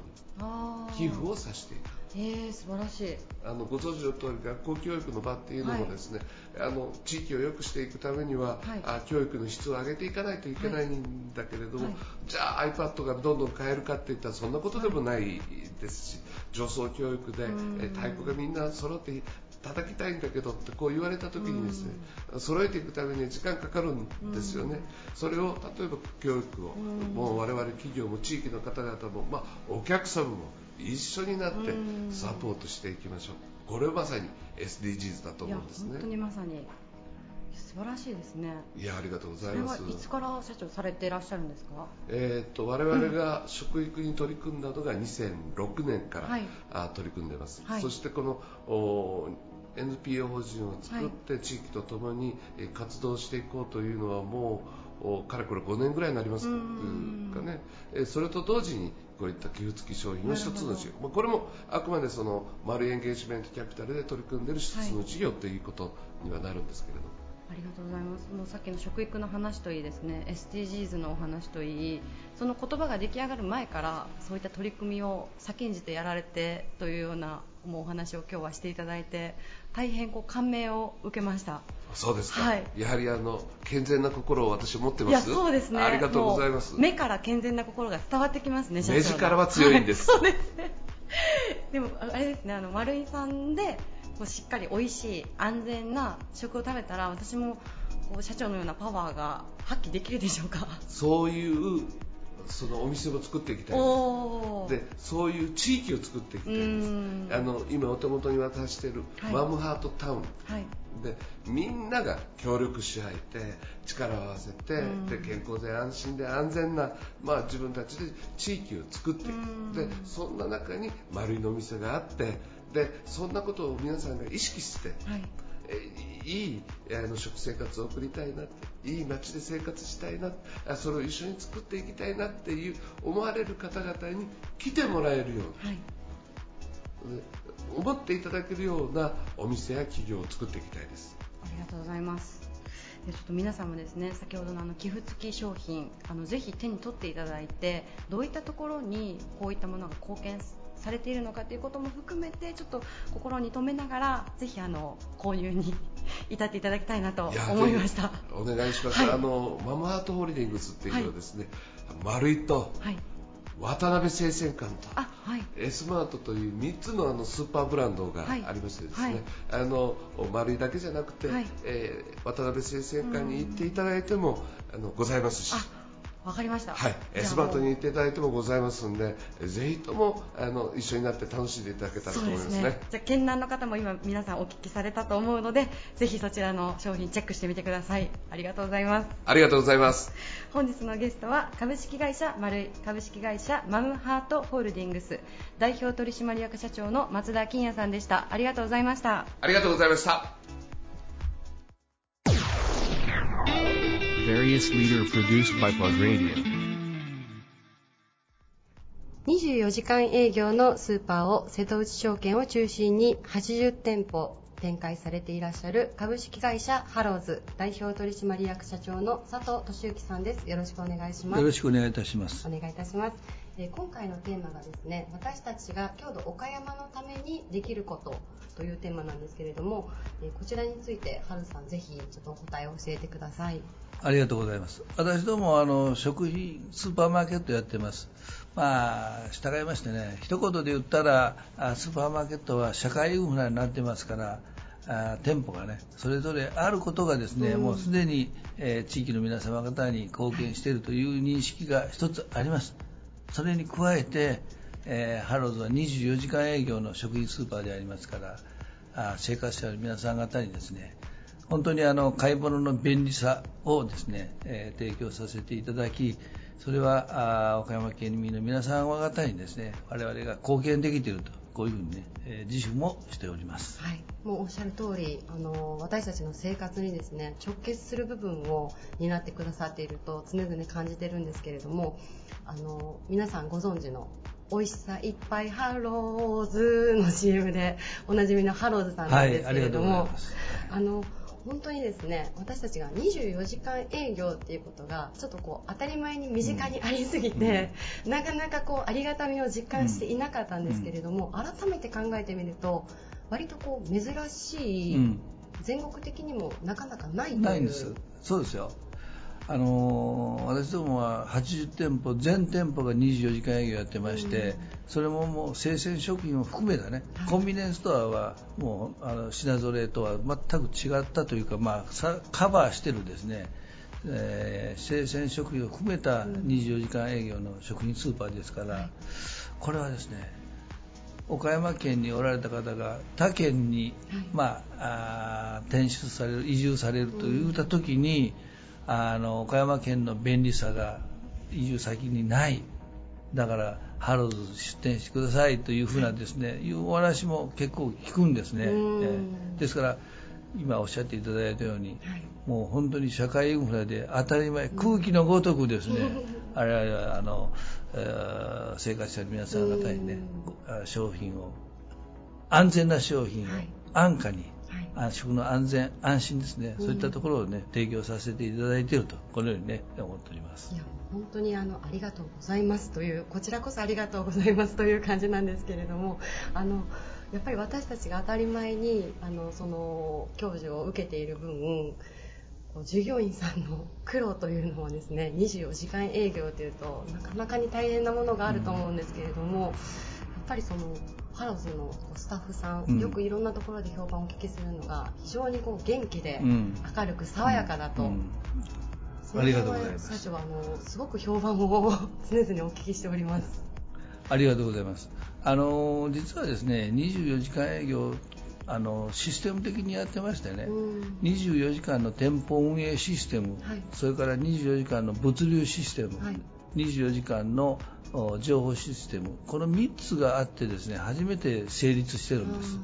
寄付をさせていただくえー、素晴らしい。あのご存知の通り学校教育の場っていうのもですね、あの地域を良くしていくためには、はい。あ教育の質を上げていかないといけないんだけれども、はい。じゃあ iPad がどんどん買えるかっていったらそんなことでもないですし、上層教育で太鼓がみんな揃って叩きたいんだけどってこう言われた時にですね、揃えていくために時間かかるんですよね、それを例えば教育を、もう我々企業も地域の方々も、まあ、お客様も一緒になってうん。サポートしていきましょう。これはまさに SDGs だと思うんですね。本当にまさに素晴らしいですね。いやありがとうございます。いつから社長されていらっしゃるんですか？えー、と我々が食育に取り組んだのが2006年から、はい。あ取り組んでます、はい。そしてこのお NPO 法人を作って地域とともにえー活動していこうというのはもうおかれこれ5年ぐらいになります。うん。かね、えーそれと同時にこういった寄付付き商品の。一つの事業、まあ、これもあくまでそのマルエンゲージメントキャピタルで取り組んでいる一つの事業ということにはなるんですけれども、ありがとうございます。もうさっきの食育の話といいですね、SDGs のお話といい、その言葉が出来上がる前からそういった取り組みを先んじてやられてというようなもうお話を今日はしていただいて、大変こう感銘を受けました。そうですか、はいやはりあの健全な心を私持っていやますそうですね。ありがとうございます目から健全な心が伝わってきますね。社長の目力は強いんですはいそうですね。でもああれですね、あの丸井さんでこうしっかり美味しい安全な食を食べたら私もこう社長のようなパワーが発揮できるでしょうか。そういうそのお店を作っていきたい。ですでそういう地域を作っていきたいでうん。すあの今お手元に渡しているはい。マムハートタウン、はい。でみんなが協力し合えて力を合わせてうん。で健康で安心で安全な、まあ、自分たちで地域を作っていうん。くでそんな中に丸いのお店があってでそんなことを皆さんが意識してはい。えいいあの食生活を送りたいなっていい街で生活したいなあそれを一緒に作っていきたいなっていう思われる方々に来てもらえるようなはい。で思っていただけるようなお店や企業を作っていきたいですありがとうございます。でちょっと皆さんもですね先ほどのあの寄付付き商品あのぜひ手に取っていただいてどういったところにこういったものが貢献されているのかということも含めてちょっと心に留めながらぜひあの購入に至っていただきたいなと思いました。お願いします、はい。あのマムハートホールディングスっていうのはですね、丸いとはい。渡辺製線館と。あはい。エスマートという3つのあのスーパーブランドがはい。ありましてですね、はい。あの丸いだけじゃなくて、はい。えー渡辺製線館に行っていただいてもあのございますし、あわかりました。はい、スマートに行っていただいてもございますんで、ぜひともあの一緒になって楽しんでいただけたらと思いますすね。ね。じゃあ県南の方も今皆さんお聞きされたと思うのでぜひそちらの商品チェックしてみてください。ありがとうございます。ありがとうございます。本日のゲストは株式会社マルイ株式会社マムハートホールディングス代表取締役社長の松田金也さんでしたありがとうございましたありがとうございました。Various leader produced by Plug Radio. 24時間営業のスーパーを瀬戸内証券を中心に80店舗展開されていらっしゃる株式会社ハローズ代表取締役社長の佐藤俊之さんですよろしくお願いしますよろしくお願いいたしますお。願いいたしますえ今回のテーマがですね私たちが郷土岡山のためにできることというテーマなんですけれども、えこちらについて春さんぜひちょっとお答えを教えてくださいありがとうございます。私どもあの食品スーパーマーケットやってます。まあ従いましてね一言で言ったらスーパーマーケットは社会インフラになってますからあ店舗がねそれぞれあることがですね、うん、もうすでに、えー、地域の皆様方に貢献しているという認識が一つあります。それに加えて、えー、ハローズは24時間営業の食品スーパーでありますからあ生活者の皆さん方にですね本当にあの買い物の便利さをですね、えー、提供させていただきそれはあ岡山県民の皆さん方にですね我々が貢献できているとこういうふうにね、えー、自負もしております。はい、もうおっしゃる通り、あの私たちの生活にですね直結する部分を担ってくださっていると常々感じてるんですけれども、あの皆さんご存知の美味しさいっぱいハローズの CM でおなじみのハローズさんなんですけれども、はい、ああの本当にですね私たちが24時間営業っていうことがちょっとこう当たり前に身近にありすぎて、うん、なかなかこうありがたみを実感していなかったんですけれども、うん、改めて考えてみると割とこう珍しい、うん、全国的にもなかなかないというないんです。そうですよあの私どもは80店舗全店舗が24時間営業やってまして、それももう生鮮食品を含めたね、コンビニエンスストアはもうあの品揃えとは全く違ったというか、まあ、カバーしてるですね、えー、生鮮食品を含めた24時間営業の食品スーパーですから、これはですね岡山県におられた方が他県に、まあ、あ転出される移住されるといった時に、あの岡山県の便利さが移住先にない。だからハローズ出店してくださいというふうなですね、いうお話も結構聞くんですね、えー、ですから今おっしゃっていただいたように、はい、もう本当に社会インフラで当たり前空気のごとくですね、<laughs> あれはあの、えー、生活者の皆さん方にね商品を安全な商品を安価にはい、食の安全、安心ですね、そういったところをね、提供させていただいていると、このようにね、思っております。いや、本当にあの、ありがとうございます。という、こちらこそありがとうございます。という感じなんですけれども、あの、やっぱり私たちが当たり前に、あの、その、教授を受けている分、従業員さんの苦労というのはですね24時間営業というとなかなかに大変なものがあると思うんですけれども、やっぱりそのハローズのスタッフさん、うん、よくいろんなところで評判をお聞きするのが非常にこう元気で明るく爽やかだと、うん。うん、ありがとうございます。最初はあのすごく評判を常々お聞きしております。ありがとうございます。あの実はですね24時間営業あのシステム的にやってましてね、24時間の店舗運営システム、はい、それから24時間の物流システム、はい、24時間の情報システム。この3つがあってですね初めて成立してるんです。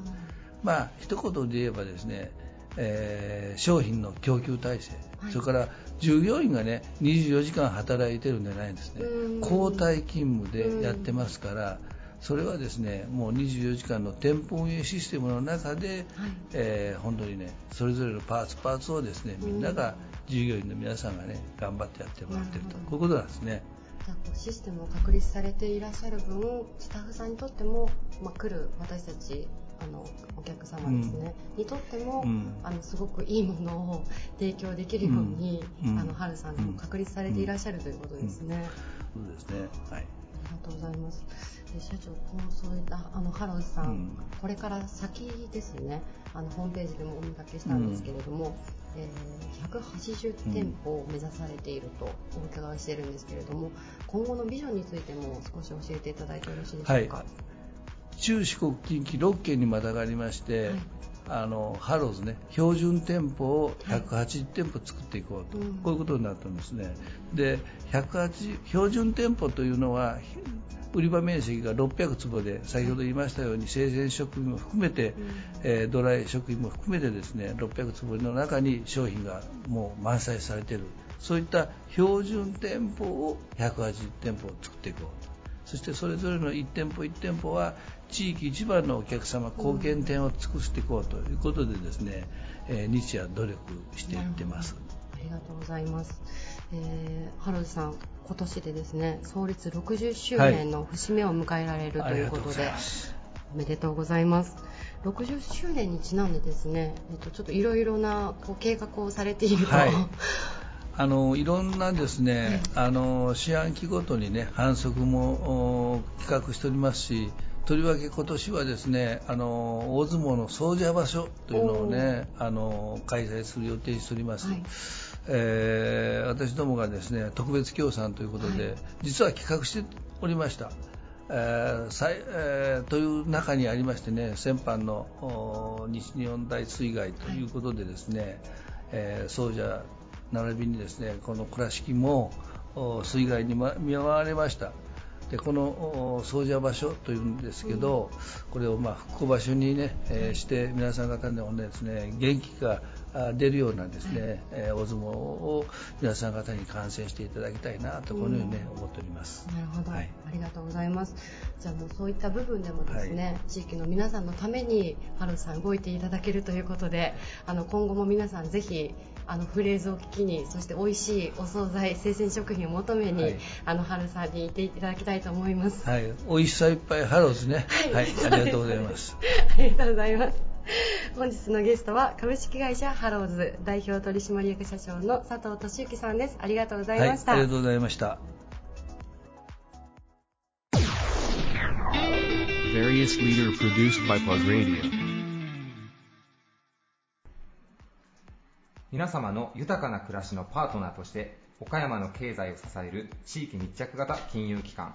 まあ一言で言えばですね、えー、商品の供給体制、はい、それから従業員がね24時間働いてるんじゃないんですね。交代勤務でやってますからそれはですねもう24時間の店舗運営システムの中で、はい、えー、本当にねそれぞれのパーツパーツをですねみんなが従業員の皆さんがね頑張ってやってもらってると。こういうことなんですね。じゃあこうシステムを確立されていらっしゃる分スタッフさんにとっても、まあ、来る私たちあのお客様ですね、うん、にとっても、うん、あのすごくいいものを <laughs> 提供できるように、うん、あの春さんも確立されていらっしゃるということですね。そうですね。はい。ありがとうございます。社長、このそういったあのハローズさん、これから先ですね。あのホームページでもお見かけしたんですけれども、えー、180店舗を目指されているとお伺いしているんですけれども、今後のビジョンについても少し教えていただいてよろしいでしょうか？はい、中四国近畿6県にまたがりまして、はい、あのハローズね標準店舗を180店舗作っていこうと、はい、こういうことになったんですね。で180標準店舗というのは売り場面積が600坪で先ほど言いましたように生鮮食品も含めて、えー、ドライ食品も含めてですね600坪の中に商品がもう満載されている。そういった標準店舗を180店舗作っていこうと。そしてそれぞれの1店舗1店舗は地域一番のお客様貢献点を尽くしていこうということでですね、えー、日夜努力していってます。ありがとうございます。えー、ハロルさん、今年でですね創立60周年の節目を迎えられるということで、おめでとうございます。60周年にちなんでですね、えっと、ちょっといろいろなこう計画をされていると、はいあのいろんなですね、あの四半期ごとにね反則も企画しておりますし、とりわけ今年はですねあの大相撲の総社場所というのをねあの開催する予定しております。はい。えー、私どもがですね特別協賛ということで、はい、実は企画しておりました。えーえー、という中にありましてね先般の西日本大水害ということでですね、はい、えー、総社並びにですねこの倉敷も水害に見舞われましたでこの総社場所というんですけど、これをまあ復興場所にね、えー、して皆さん方のですね元気が出るようなですね、えー、お相撲を皆さん方に観戦していただきたいなとこのようにね、思っております。なるほど、はい、ありがとうございます。じゃあもうそういった部分でもですね、はい、地域の皆さんのためにハローズさん動いていただけるということで、あの今後も皆さんぜひあのフレーズを聞きにそして美味しいお惣菜生鮮食品を求めに、はい、あのハローズさんに行っていただきたいと思います。はい、美味しさいっぱいハローズね。はい、ありがとうございます。<laughs> ありがとうございます。本日のゲストは株式会社ハローズ代表取締役社長の佐藤俊之さんです。ありがとうございました。はい、ありがとうございました。various leader produced by Plug Radio. 皆様の豊かな暮らしのパートナーとして岡山の経済を支える地域密着型金融機関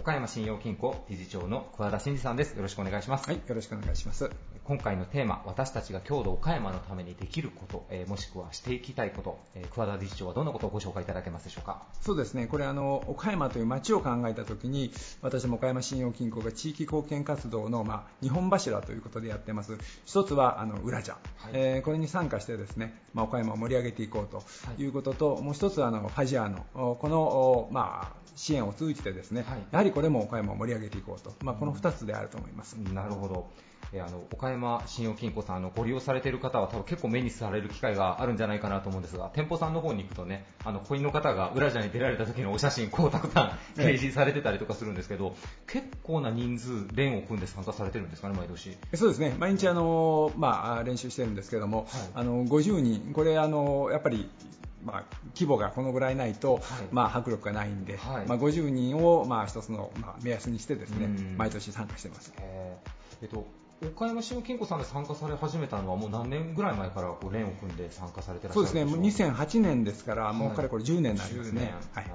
岡山信用金庫理事長の桑田真二さんです。よろしくお願いします。はい、よろしくお願いします。今回のテーマ、私たちが郷土岡山のためにできること、えー、もしくはしていきたいこと、えー、桑田理事長はどんなことをご紹介いただけますでしょうか？そうですね、これあの岡山という町を考えたときに、私も岡山信用金庫が地域貢献活動のまあ日本柱ということでやってます。一つはあの裏じゃ、はい、えー、これに参加してですね、まあ、岡山を盛り上げていこうとい。うことと、はい、もう一つはあのファジアーノ、このまあ支援を通じてですね、はい、やはりこれも岡山を盛り上げていこうと、まあ、この2つであると思います。なるほどえあの岡山信用金庫さんあのご利用されている方は多分結構目にされる機会があるんじゃないかなと思うんですが店舗さんの方に行くとねあのコインの方が裏じゃに出られた時のお写真こうたくさん <laughs> 掲示されてたりとかするんですけど、結構な人数連を組んで参加されてるんですかね毎年？そうですね。毎日あの、まあ、練習してるんですけども、はい、あの50人これあのやっぱりまあ、規模がこのぐらいないと、はい、まあ、迫力がないんで、はい、まあ、50人を、まあ、一つの、まあ、目安にしてですね、毎年参加してます。えー、えっと岡山信用金庫さんで参加され始めたのはもう何年ぐらい前からこう連を組んで参加されてらっしゃるんでそうですね、もう2008年ですから、もうかれこれ10年になりますね。はい、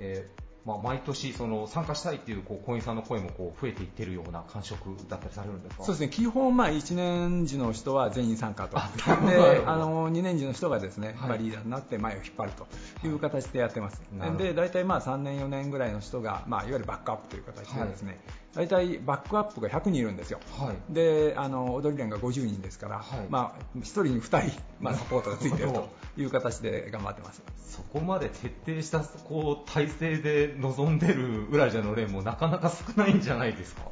えーまあ、毎年その参加したいっていうこうさんの声もこう増えていってるような感触だったりされるんですか？そうですね。基本まあ1年時の人は全員参加と。<laughs> であの2年時の人がですね、はい、まあ、リーダーになって前を引っ張るという形でやってます、はい、で大体まあ3年4年ぐらいの人が、まあ、いわゆるバックアップという形でですね、はい、大体バックアップが100人いるんですよ、はい、であの踊り連が50人ですから、はい。まあ、1人に2人、まあ、サポートがついているという形で頑張ってます。そこまで徹底したこう体制で臨んでるウラジャの連もなかなか少ないんじゃないですか？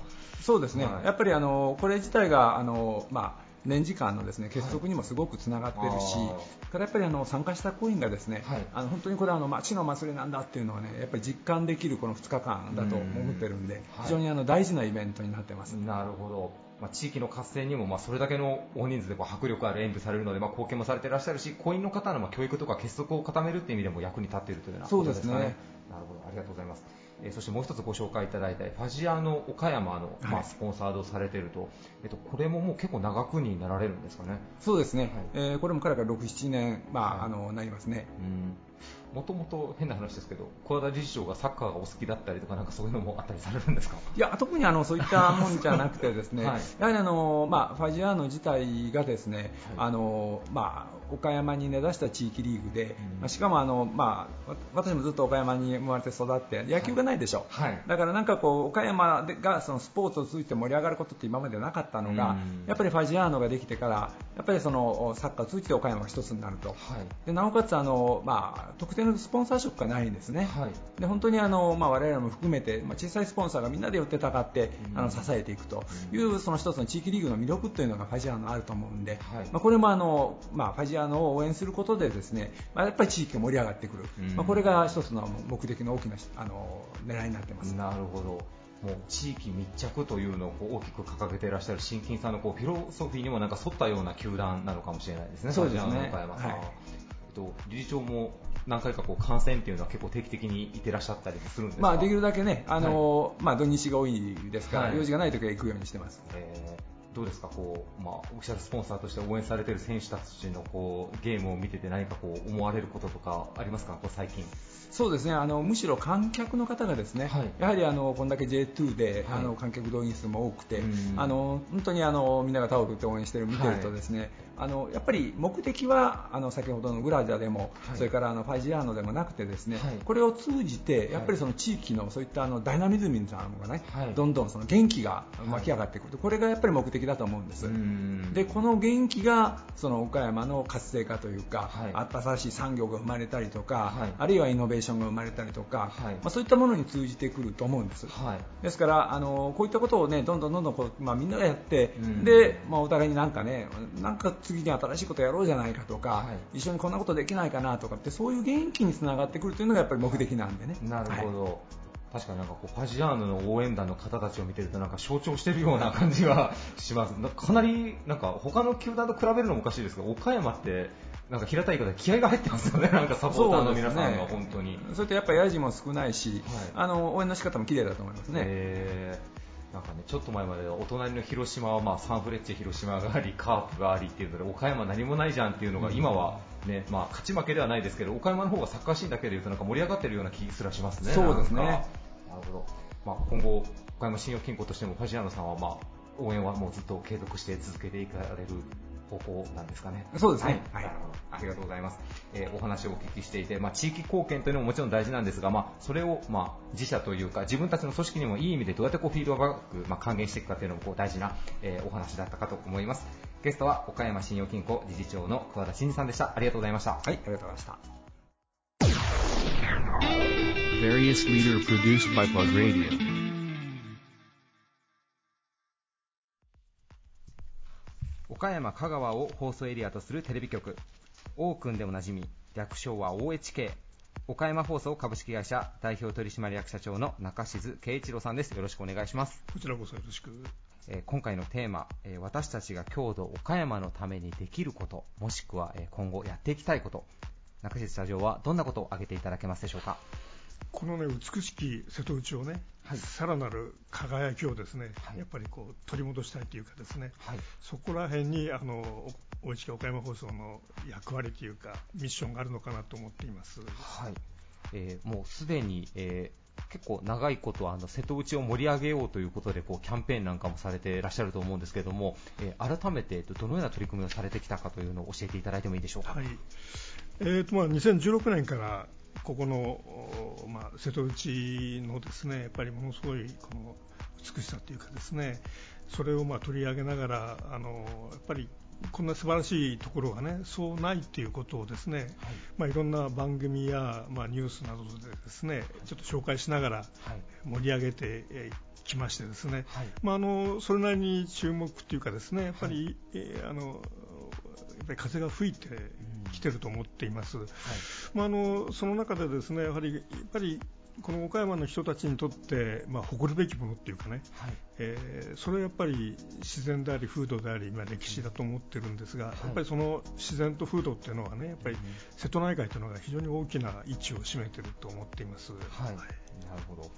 そうですね、はい、やっぱりあのこれ自体があの、まあ、年時間のですね結束にもすごくつながっているし、はい、からやっぱりあの参加した行員がですね、はい、あの本当にこれはあの町の祭りなんだっていうのはねやっぱり実感できるこの2日間だと思ってるんで、非常にあの大事なイベントになってます。なるほど。まあ、地域の活性にもまあそれだけの大人数でこう迫力ある演舞されるので、まあ、貢献もされていらっしゃるし、行員の方のまあ教育とか結束を固めるという意味でも役に立っているというようなことですかね。なるほど、ありがとうございます。えー、そしてもう一つご紹介いただいたファジアの岡山の、まあ、スポンサードされていると、はい、えっと、これももう結構長くになられるんですかね？そうですね、はい、えー、これも彼から6、7年、まあ、あのなりますね。うん。もともと変な話ですけど、小田理事長がサッカーがお好きだったりとか、なんかそういうのもあったりされるんですか？いや特にあのそういったもんじゃなくて、ですね、<laughs> はい、やはりあの、まあ、ファジアーノ自体がですね、はい、あのまあ、岡山に根ざした地域リーグで、うん、しかもあの、まあ、私もずっと岡山に生まれて育って野球がないでしょ、はい、だからなんかこう岡山がそのスポーツを通じて盛り上がることって今までなかったのが、うん、やっぱりファジアーノができてからやっぱりそのサッカーを通じて岡山が一つになると、はい、でなおかつあの、まあ、まあ、特定のスポンサー色がないんですね、はい、で本当にあの、まあ、我々も含めて、まあ、小さいスポンサーがみんなで寄ってたかって、うん、あの支えていくという、その一つの地域リーグの魅力というのがファジアーノあると思うんで、はい、まあ、これもあの、まあ、ファジアーノを応援することでですね、まあ、やっぱり地域が盛り上がってくる、うん、まあ、これが一つの目的の大きなあの狙いになってます。なるほど。もう地域密着というのを大きく掲げていらっしゃる新金さんのこうフィロソフィーにもなんか沿ったような球団なのかもしれないですね、そうですね。岡山さん、は。い、えっと、理事長も何回かこう観戦っていうのは結構定期的にいてらっしゃったりするんですまあ、できるだけね、あの、はい、まあ、土日が多いですから、はい、用事がないときは行くようにしてます。えーどうですか？こう、まあ、オフィシャルスポンサーとして応援されている選手たちのこうゲームを見てて何かこう思われることとかありますか？こう最近。そうですね。あのむしろ観客の方がですね、はい、やはりあのこんだけ J2 で、はい、あの観客動員数も多くて、あの本当にあのみんながタオルって応援してる見てるとですね、はい、あのやっぱり目的はあの先ほどのグラジャでも、それからあのファジアーノでもなくてですね、これを通じてやっぱりその地域のそういったあのダイナミズムみたいなのがね、どんどんその元気が湧き上がってくる、これがやっぱり目的だと思うんです。でこの元気がその岡山の活性化というか、新しい産業が生まれたりとか、あるいはイノベーションが生まれたりとか、はい、まあ、そういったものに通じてくると思うんです、はい、ですからあのこういったことを、ね、どんどんどんどんこう、まあ、みんながやって、うん、でまあ、お互いになんかねなんか次に新しいことやろうじゃないかとか、はい、一緒にこんなことできないかなとかってそういう元気につながってくるというのがやっぱり目的なんでね。なるほど、確かになんかこうファジアーノの応援団の方たちを見てるとなんか象徴しているような感じが <laughs> します。かなりなんか他の球団と比べるのもおかしいですが、岡山ってなんか平たい言い方で気合が入ってますよね、<laughs> なんかサポーターの皆さんが本当に。それとやっぱりやじも少ないし、はい、あの応援の仕方も綺麗だと思いますね。えー、なんかね、ちょっと前までお隣の広島はまあサンフレッチェ広島があり、カープがありっていうので、岡山何もないじゃんっていうのが今はね、まあ勝ち負けではないですけど、岡山の方がサッカーシーンだけでいうとなんか盛り上がってるような気すらしますね。そうですね。なるほど。まあ今後岡山信用金庫としてもファジアーノさんはまあ応援はもうずっと継続して続けていかれる方向なんですかね。そうですね。はい。はい、ありがとうございます。えー、お話をお聞きしていて、まあ、地域貢献というのももちろん大事なんですが、まあ、それを、まあ、自社というか、自分たちの組織にもいい意味でどうやってこうフィードバック、まあ、還元していくかというのもこう大事な、えー、お話だったかと思います。ゲストは岡山信用金庫理事長の桑田真二さんでした。ありがとうございました。はい、ありがとうございました。various leader produced by Plug Radio. 岡山香川を放送エリアとするテレビ局。オークンでおなじみ略称は OHK 岡山放送株式会社代表取締役社長の中静圭一郎さんです。よろしくお願いします。こちらこそよろしく、えー、今回のテーマ、えー、私たちが郷土岡山のためにできることもしくは、えー、今後やっていきたいこと。中静社長はどんなことを挙げていただけますでしょうか？このね美しき瀬戸内をね、はい、さらなる輝きをですね、はい、やっぱりこう取り戻したいというかですね、はい、そこら辺にあの大市岡山放送の役割というかミッションがあるのかなと思っています。はい。えー、もうすでに、えー、結構長いことあの瀬戸内を盛り上げようということでこうキャンペーンなんかもされていらっしゃると思うんですけれども、えー、改めてどのような取り組みをされてきたかというのを教えていただいてもいいでしょうか？はい。えーとまあ、2016年からここの、まあ、瀬戸内のですねやっぱりものすごいこの美しさというかですねそれをまあ取り上げながらあのやっぱりこんな素晴らしいところがねそうないということをですね、はい。まあ、いろんな番組や、まあ、ニュースなどでですねちょっと紹介しながら盛り上げてきましてですね、はい、まあ、あのそれなりに注目というかですねやっぱり、はい、えー、あのやっぱり風が吹いてきてると思っています。はい、まあ、あのその中でですねやはりやっぱりこの岡山の人たちにとって、まあ、誇るべきものっていうかね、はい、えー、それはやっぱり自然であり風土であり、まあ、歴史だと思ってるんですが、はい、やっぱりその自然と風土っていうのはねやっぱり瀬戸内海というのが非常に大きな位置を占めていると思っています。はい、なるほど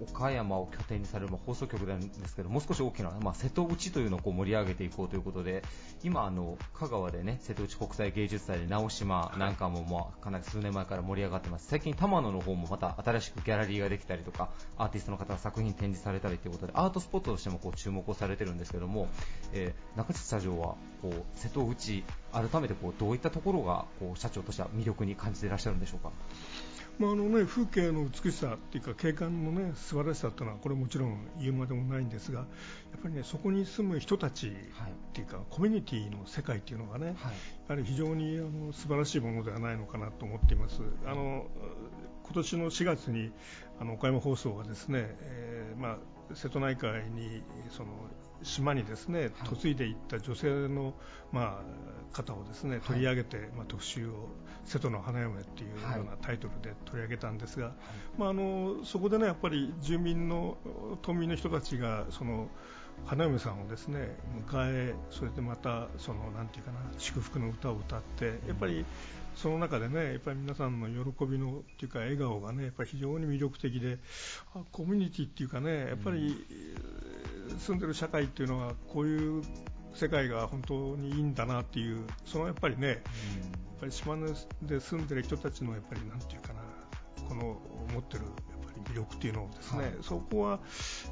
岡山を拠点にされる、放送局なんですけどもう少し大きな、まあ、瀬戸内というのをこう盛り上げていこうということで今あの、香川で、ね、瀬戸内国際芸術祭で直島なんかも、まあ、かなり数年前から盛り上がってます最近、玉野の方もまた新しくギャラリーができたりとかアーティストの方が作品展示されたりということでアートスポットとしてもこう注目をされてるんですけども、えー、中地スタジオはこう瀬戸内改めてこうどういったところがこう社長としては魅力に感じていらっしゃるんでしょうか？まああのね、風景の美しさっていうか景観の、ね、素晴らしさっていうのはこれはもちろん言うまでもないんですがやっぱり、ね、そこに住む人たちっていうか、はい、コミュニティの世界っていうのがね、はい、やはり非常にあの素晴らしいものではないのかなと思っています。あの今年の4月にあの岡山放送がですね、えーまあ、瀬戸内海にその島にですね嫁いでいった女性の、まあ、方をですね取り上げて、まあ、特集を「瀬戸の花嫁」っていうようなタイトルで取り上げたんですが、まあ、あのそこでねやっぱり住民の島民の人たちがその花嫁さんをですね迎えそれでまたそのなんていうかな祝福の歌を歌ってやっぱりその中でねやっぱり皆さんの喜びのっていうか笑顔がねやっぱり非常に魅力的でコミュニティっていうかねやっぱり住んでる社会っていうのはこういう世界が本当にいいんだなっていうそのやっぱりね、やっぱり島根で住んでる人たちのやっぱりなんていうかなこの持ってるやっぱり魅力っていうのをですね、はい、そこは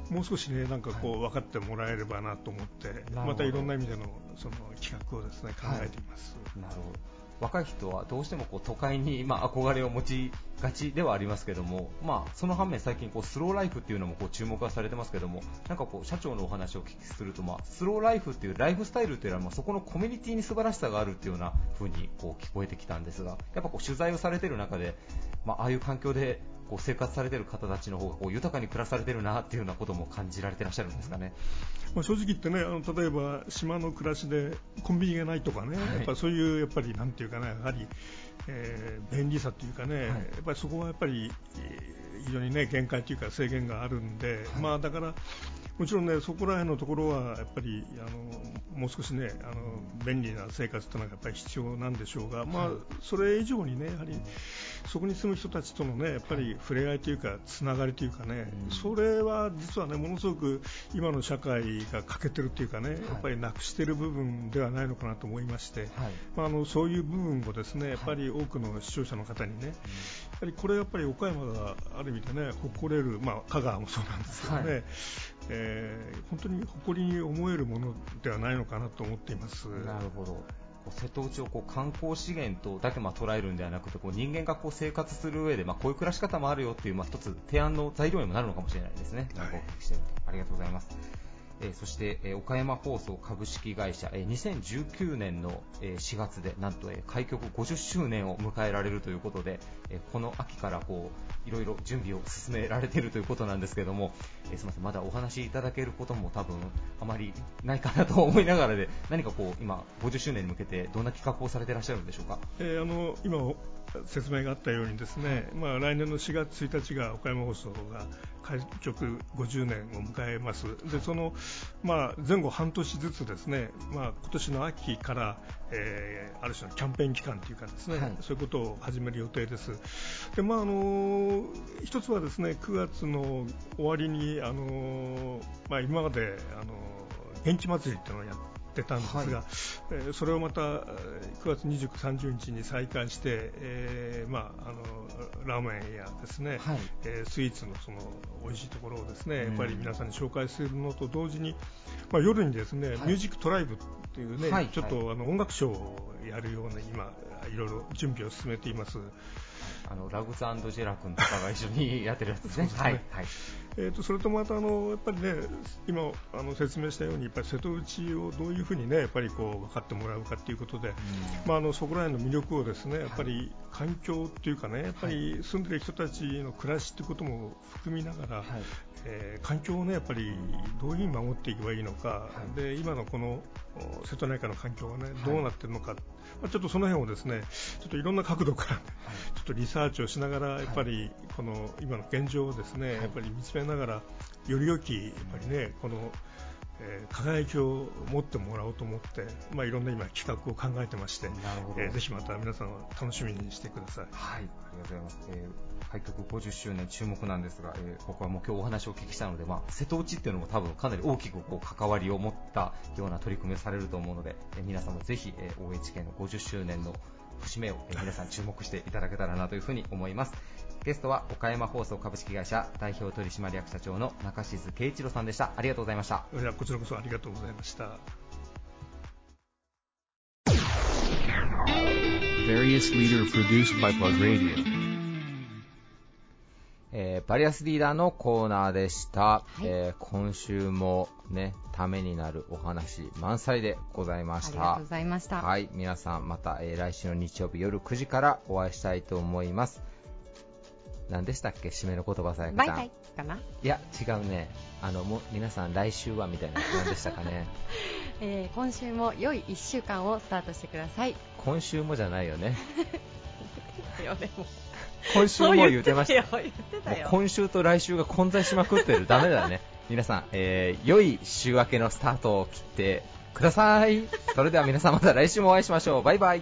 もう少しねなんかこう分かってもらえればなと思って、はい、またいろんな意味でのその企画をですね考えています。はい、なるほど若い人はどうしてもこう都会に、まあ、憧れを持ちがちではありますけども、まあ、その反面、最近こうスローライフっていうのもこう注目はされてますけどもなんかこう社長のお話をお聞きすると、まあ、スローライフっていうライフスタイルっていうのは、まあ、そこのコミュニティに素晴らしさがあるっていうような風にこう聞こえてきたんですがやっぱこう取材をされている中で、まああいう環境でこう生活されている方たちの方がこう豊かに暮らされているなっていうようなことも感じられていらっしゃるんですかね。まあ、正直言ってね、あの例えば島の暮らしでコンビニがないとかね、はい、やっぱそういうやっぱりなんていうかね、やはり、えー、便利さというかね、はい、やっぱりそこはやっぱり非常にね限界というか制限があるんで、はい、まあだからもちろんね、そこら辺のところはやっぱりあのもう少しねあの便利な生活というのがやっぱり必要なんでしょうが、まあ、それ以上にねやはりそこに住む人たちとのねやっぱり触れ合いというかつながりというかね、それは実はねものすごく今の社会が欠けてるというかね、やっぱりなくしている部分ではないのかなと思いまして、まあ、あのそういう部分をですねやっぱり多くの視聴者の方にね、やはりこれやっぱり岡山がある意味でね誇れる、まあ、香川もそうなんですけどね、はい、えー、本当に誇りに思えるものではないのかなと思っています。なるほど瀬戸内をこう観光資源とだけまあ捉えるんではなくてこう人間がこう生活する上でまあこういう暮らし方もあるよっていうまあ一つ提案の材料にもなるのかもしれないですね。はい、ありがとうございます。えそして、え岡山放送株式会社、え2019年の、え4月でなんと、え開局50周年を迎えられるということで、えこの秋からこういろいろ準備を進められているということなんですけども、えすみませんまだお話いただけることも多分あまりないかなと思いながらで何かこう今50周年に向けてどんな企画をされていらっしゃるんでしょうか？えー、あの今説明があったようにですね、まあ、来年の4月1日が岡山放送が開局50年を迎えます、でその、まあ、前後半年ずつですね、まあ、今年の秋から、えー、ある種のキャンペーン期間というかですね、はい、そういうことを始める予定です。でまああの一つはですね9月の終わりにあの、まあ、今まであの現地祭りっていうのをやってってたんですが、はい、えー、それをまた9月29、30日に再開して、えーまあ、あのラーメンやですね、はい、えー、スイーツのその美味しいところをですねやっぱり皆さんに紹介するのと同時に、まあ、夜にですね、はい、ミュージックトライブというね、はい、ちょっとあの音楽ショーをやるような今いろいろ準備を進めています。あのラグズジェラ君とかが一緒にやってるやつですね。<laughs> ね。はい、はい。えーと、それとまたあのやっぱりね今あの説明したようにやっぱり瀬戸内をどういうふうにねやっぱりこう分かってもらうかということで、うん、まああのそこら辺の魅力をですねやっぱり環境っていうかねやっぱり住んでる人たちの暮らしということも含みながら、はい、えー、環境をねやっぱりどういうふうに守っていけばいいのか、はい、で今のこの瀬戸内海の環境がねどうなっているのか、まあ、ちょっとその辺をですねちょっといろんな角度から、ちょっとリサーチをしながらやっぱりこの今の現状をですねやっぱり見つめながらより良きやっぱりねこのえー、輝きを持ってもらおうと思って、まあ、いろんな今企画を考えてまして、えー、ぜひまた皆さん楽しみにしてください。はい、ありがとうございます。えー、開局50周年注目なんですが、えー、僕はもう今日お話をお聞きしたので、まあ、瀬戸内っていうのも多分かなり大きくこう関わりを持ったような取り組みをされると思うので、えー、皆さんもぜひ、えー、OHK の50周年の節目を、えー、皆さん注目していただけたらなというふうに思います。ゲストは岡山放送株式会社代表取締役社長の中静圭一郎さんでした。ありがとうございました。いやこちらこそありがとうございました。Various leader produced by Plug Radio. えーバリアスリーダーのコーナーでした、えー今週もねためになるお話満載でございました。ありがとうございました。はい皆さんまた、えー来週の日曜日夜9時からお会いしたいと思います何でしたっけ？締めの言葉さやかバイバイかな？いや違うね。あのもう皆さん来週はみたいな何でしたかね。<laughs> えー今週も良い1週間をスタートしてください。今週もじゃないよね。<laughs> いやでも。今週も言ってました。そう言ってたよ。今週と来週が混在しまくってる。ダメだね。皆さん、えー良い週明けのスタートを切ってください。それでは皆さんまた来週もお会いしましょう。バイバイ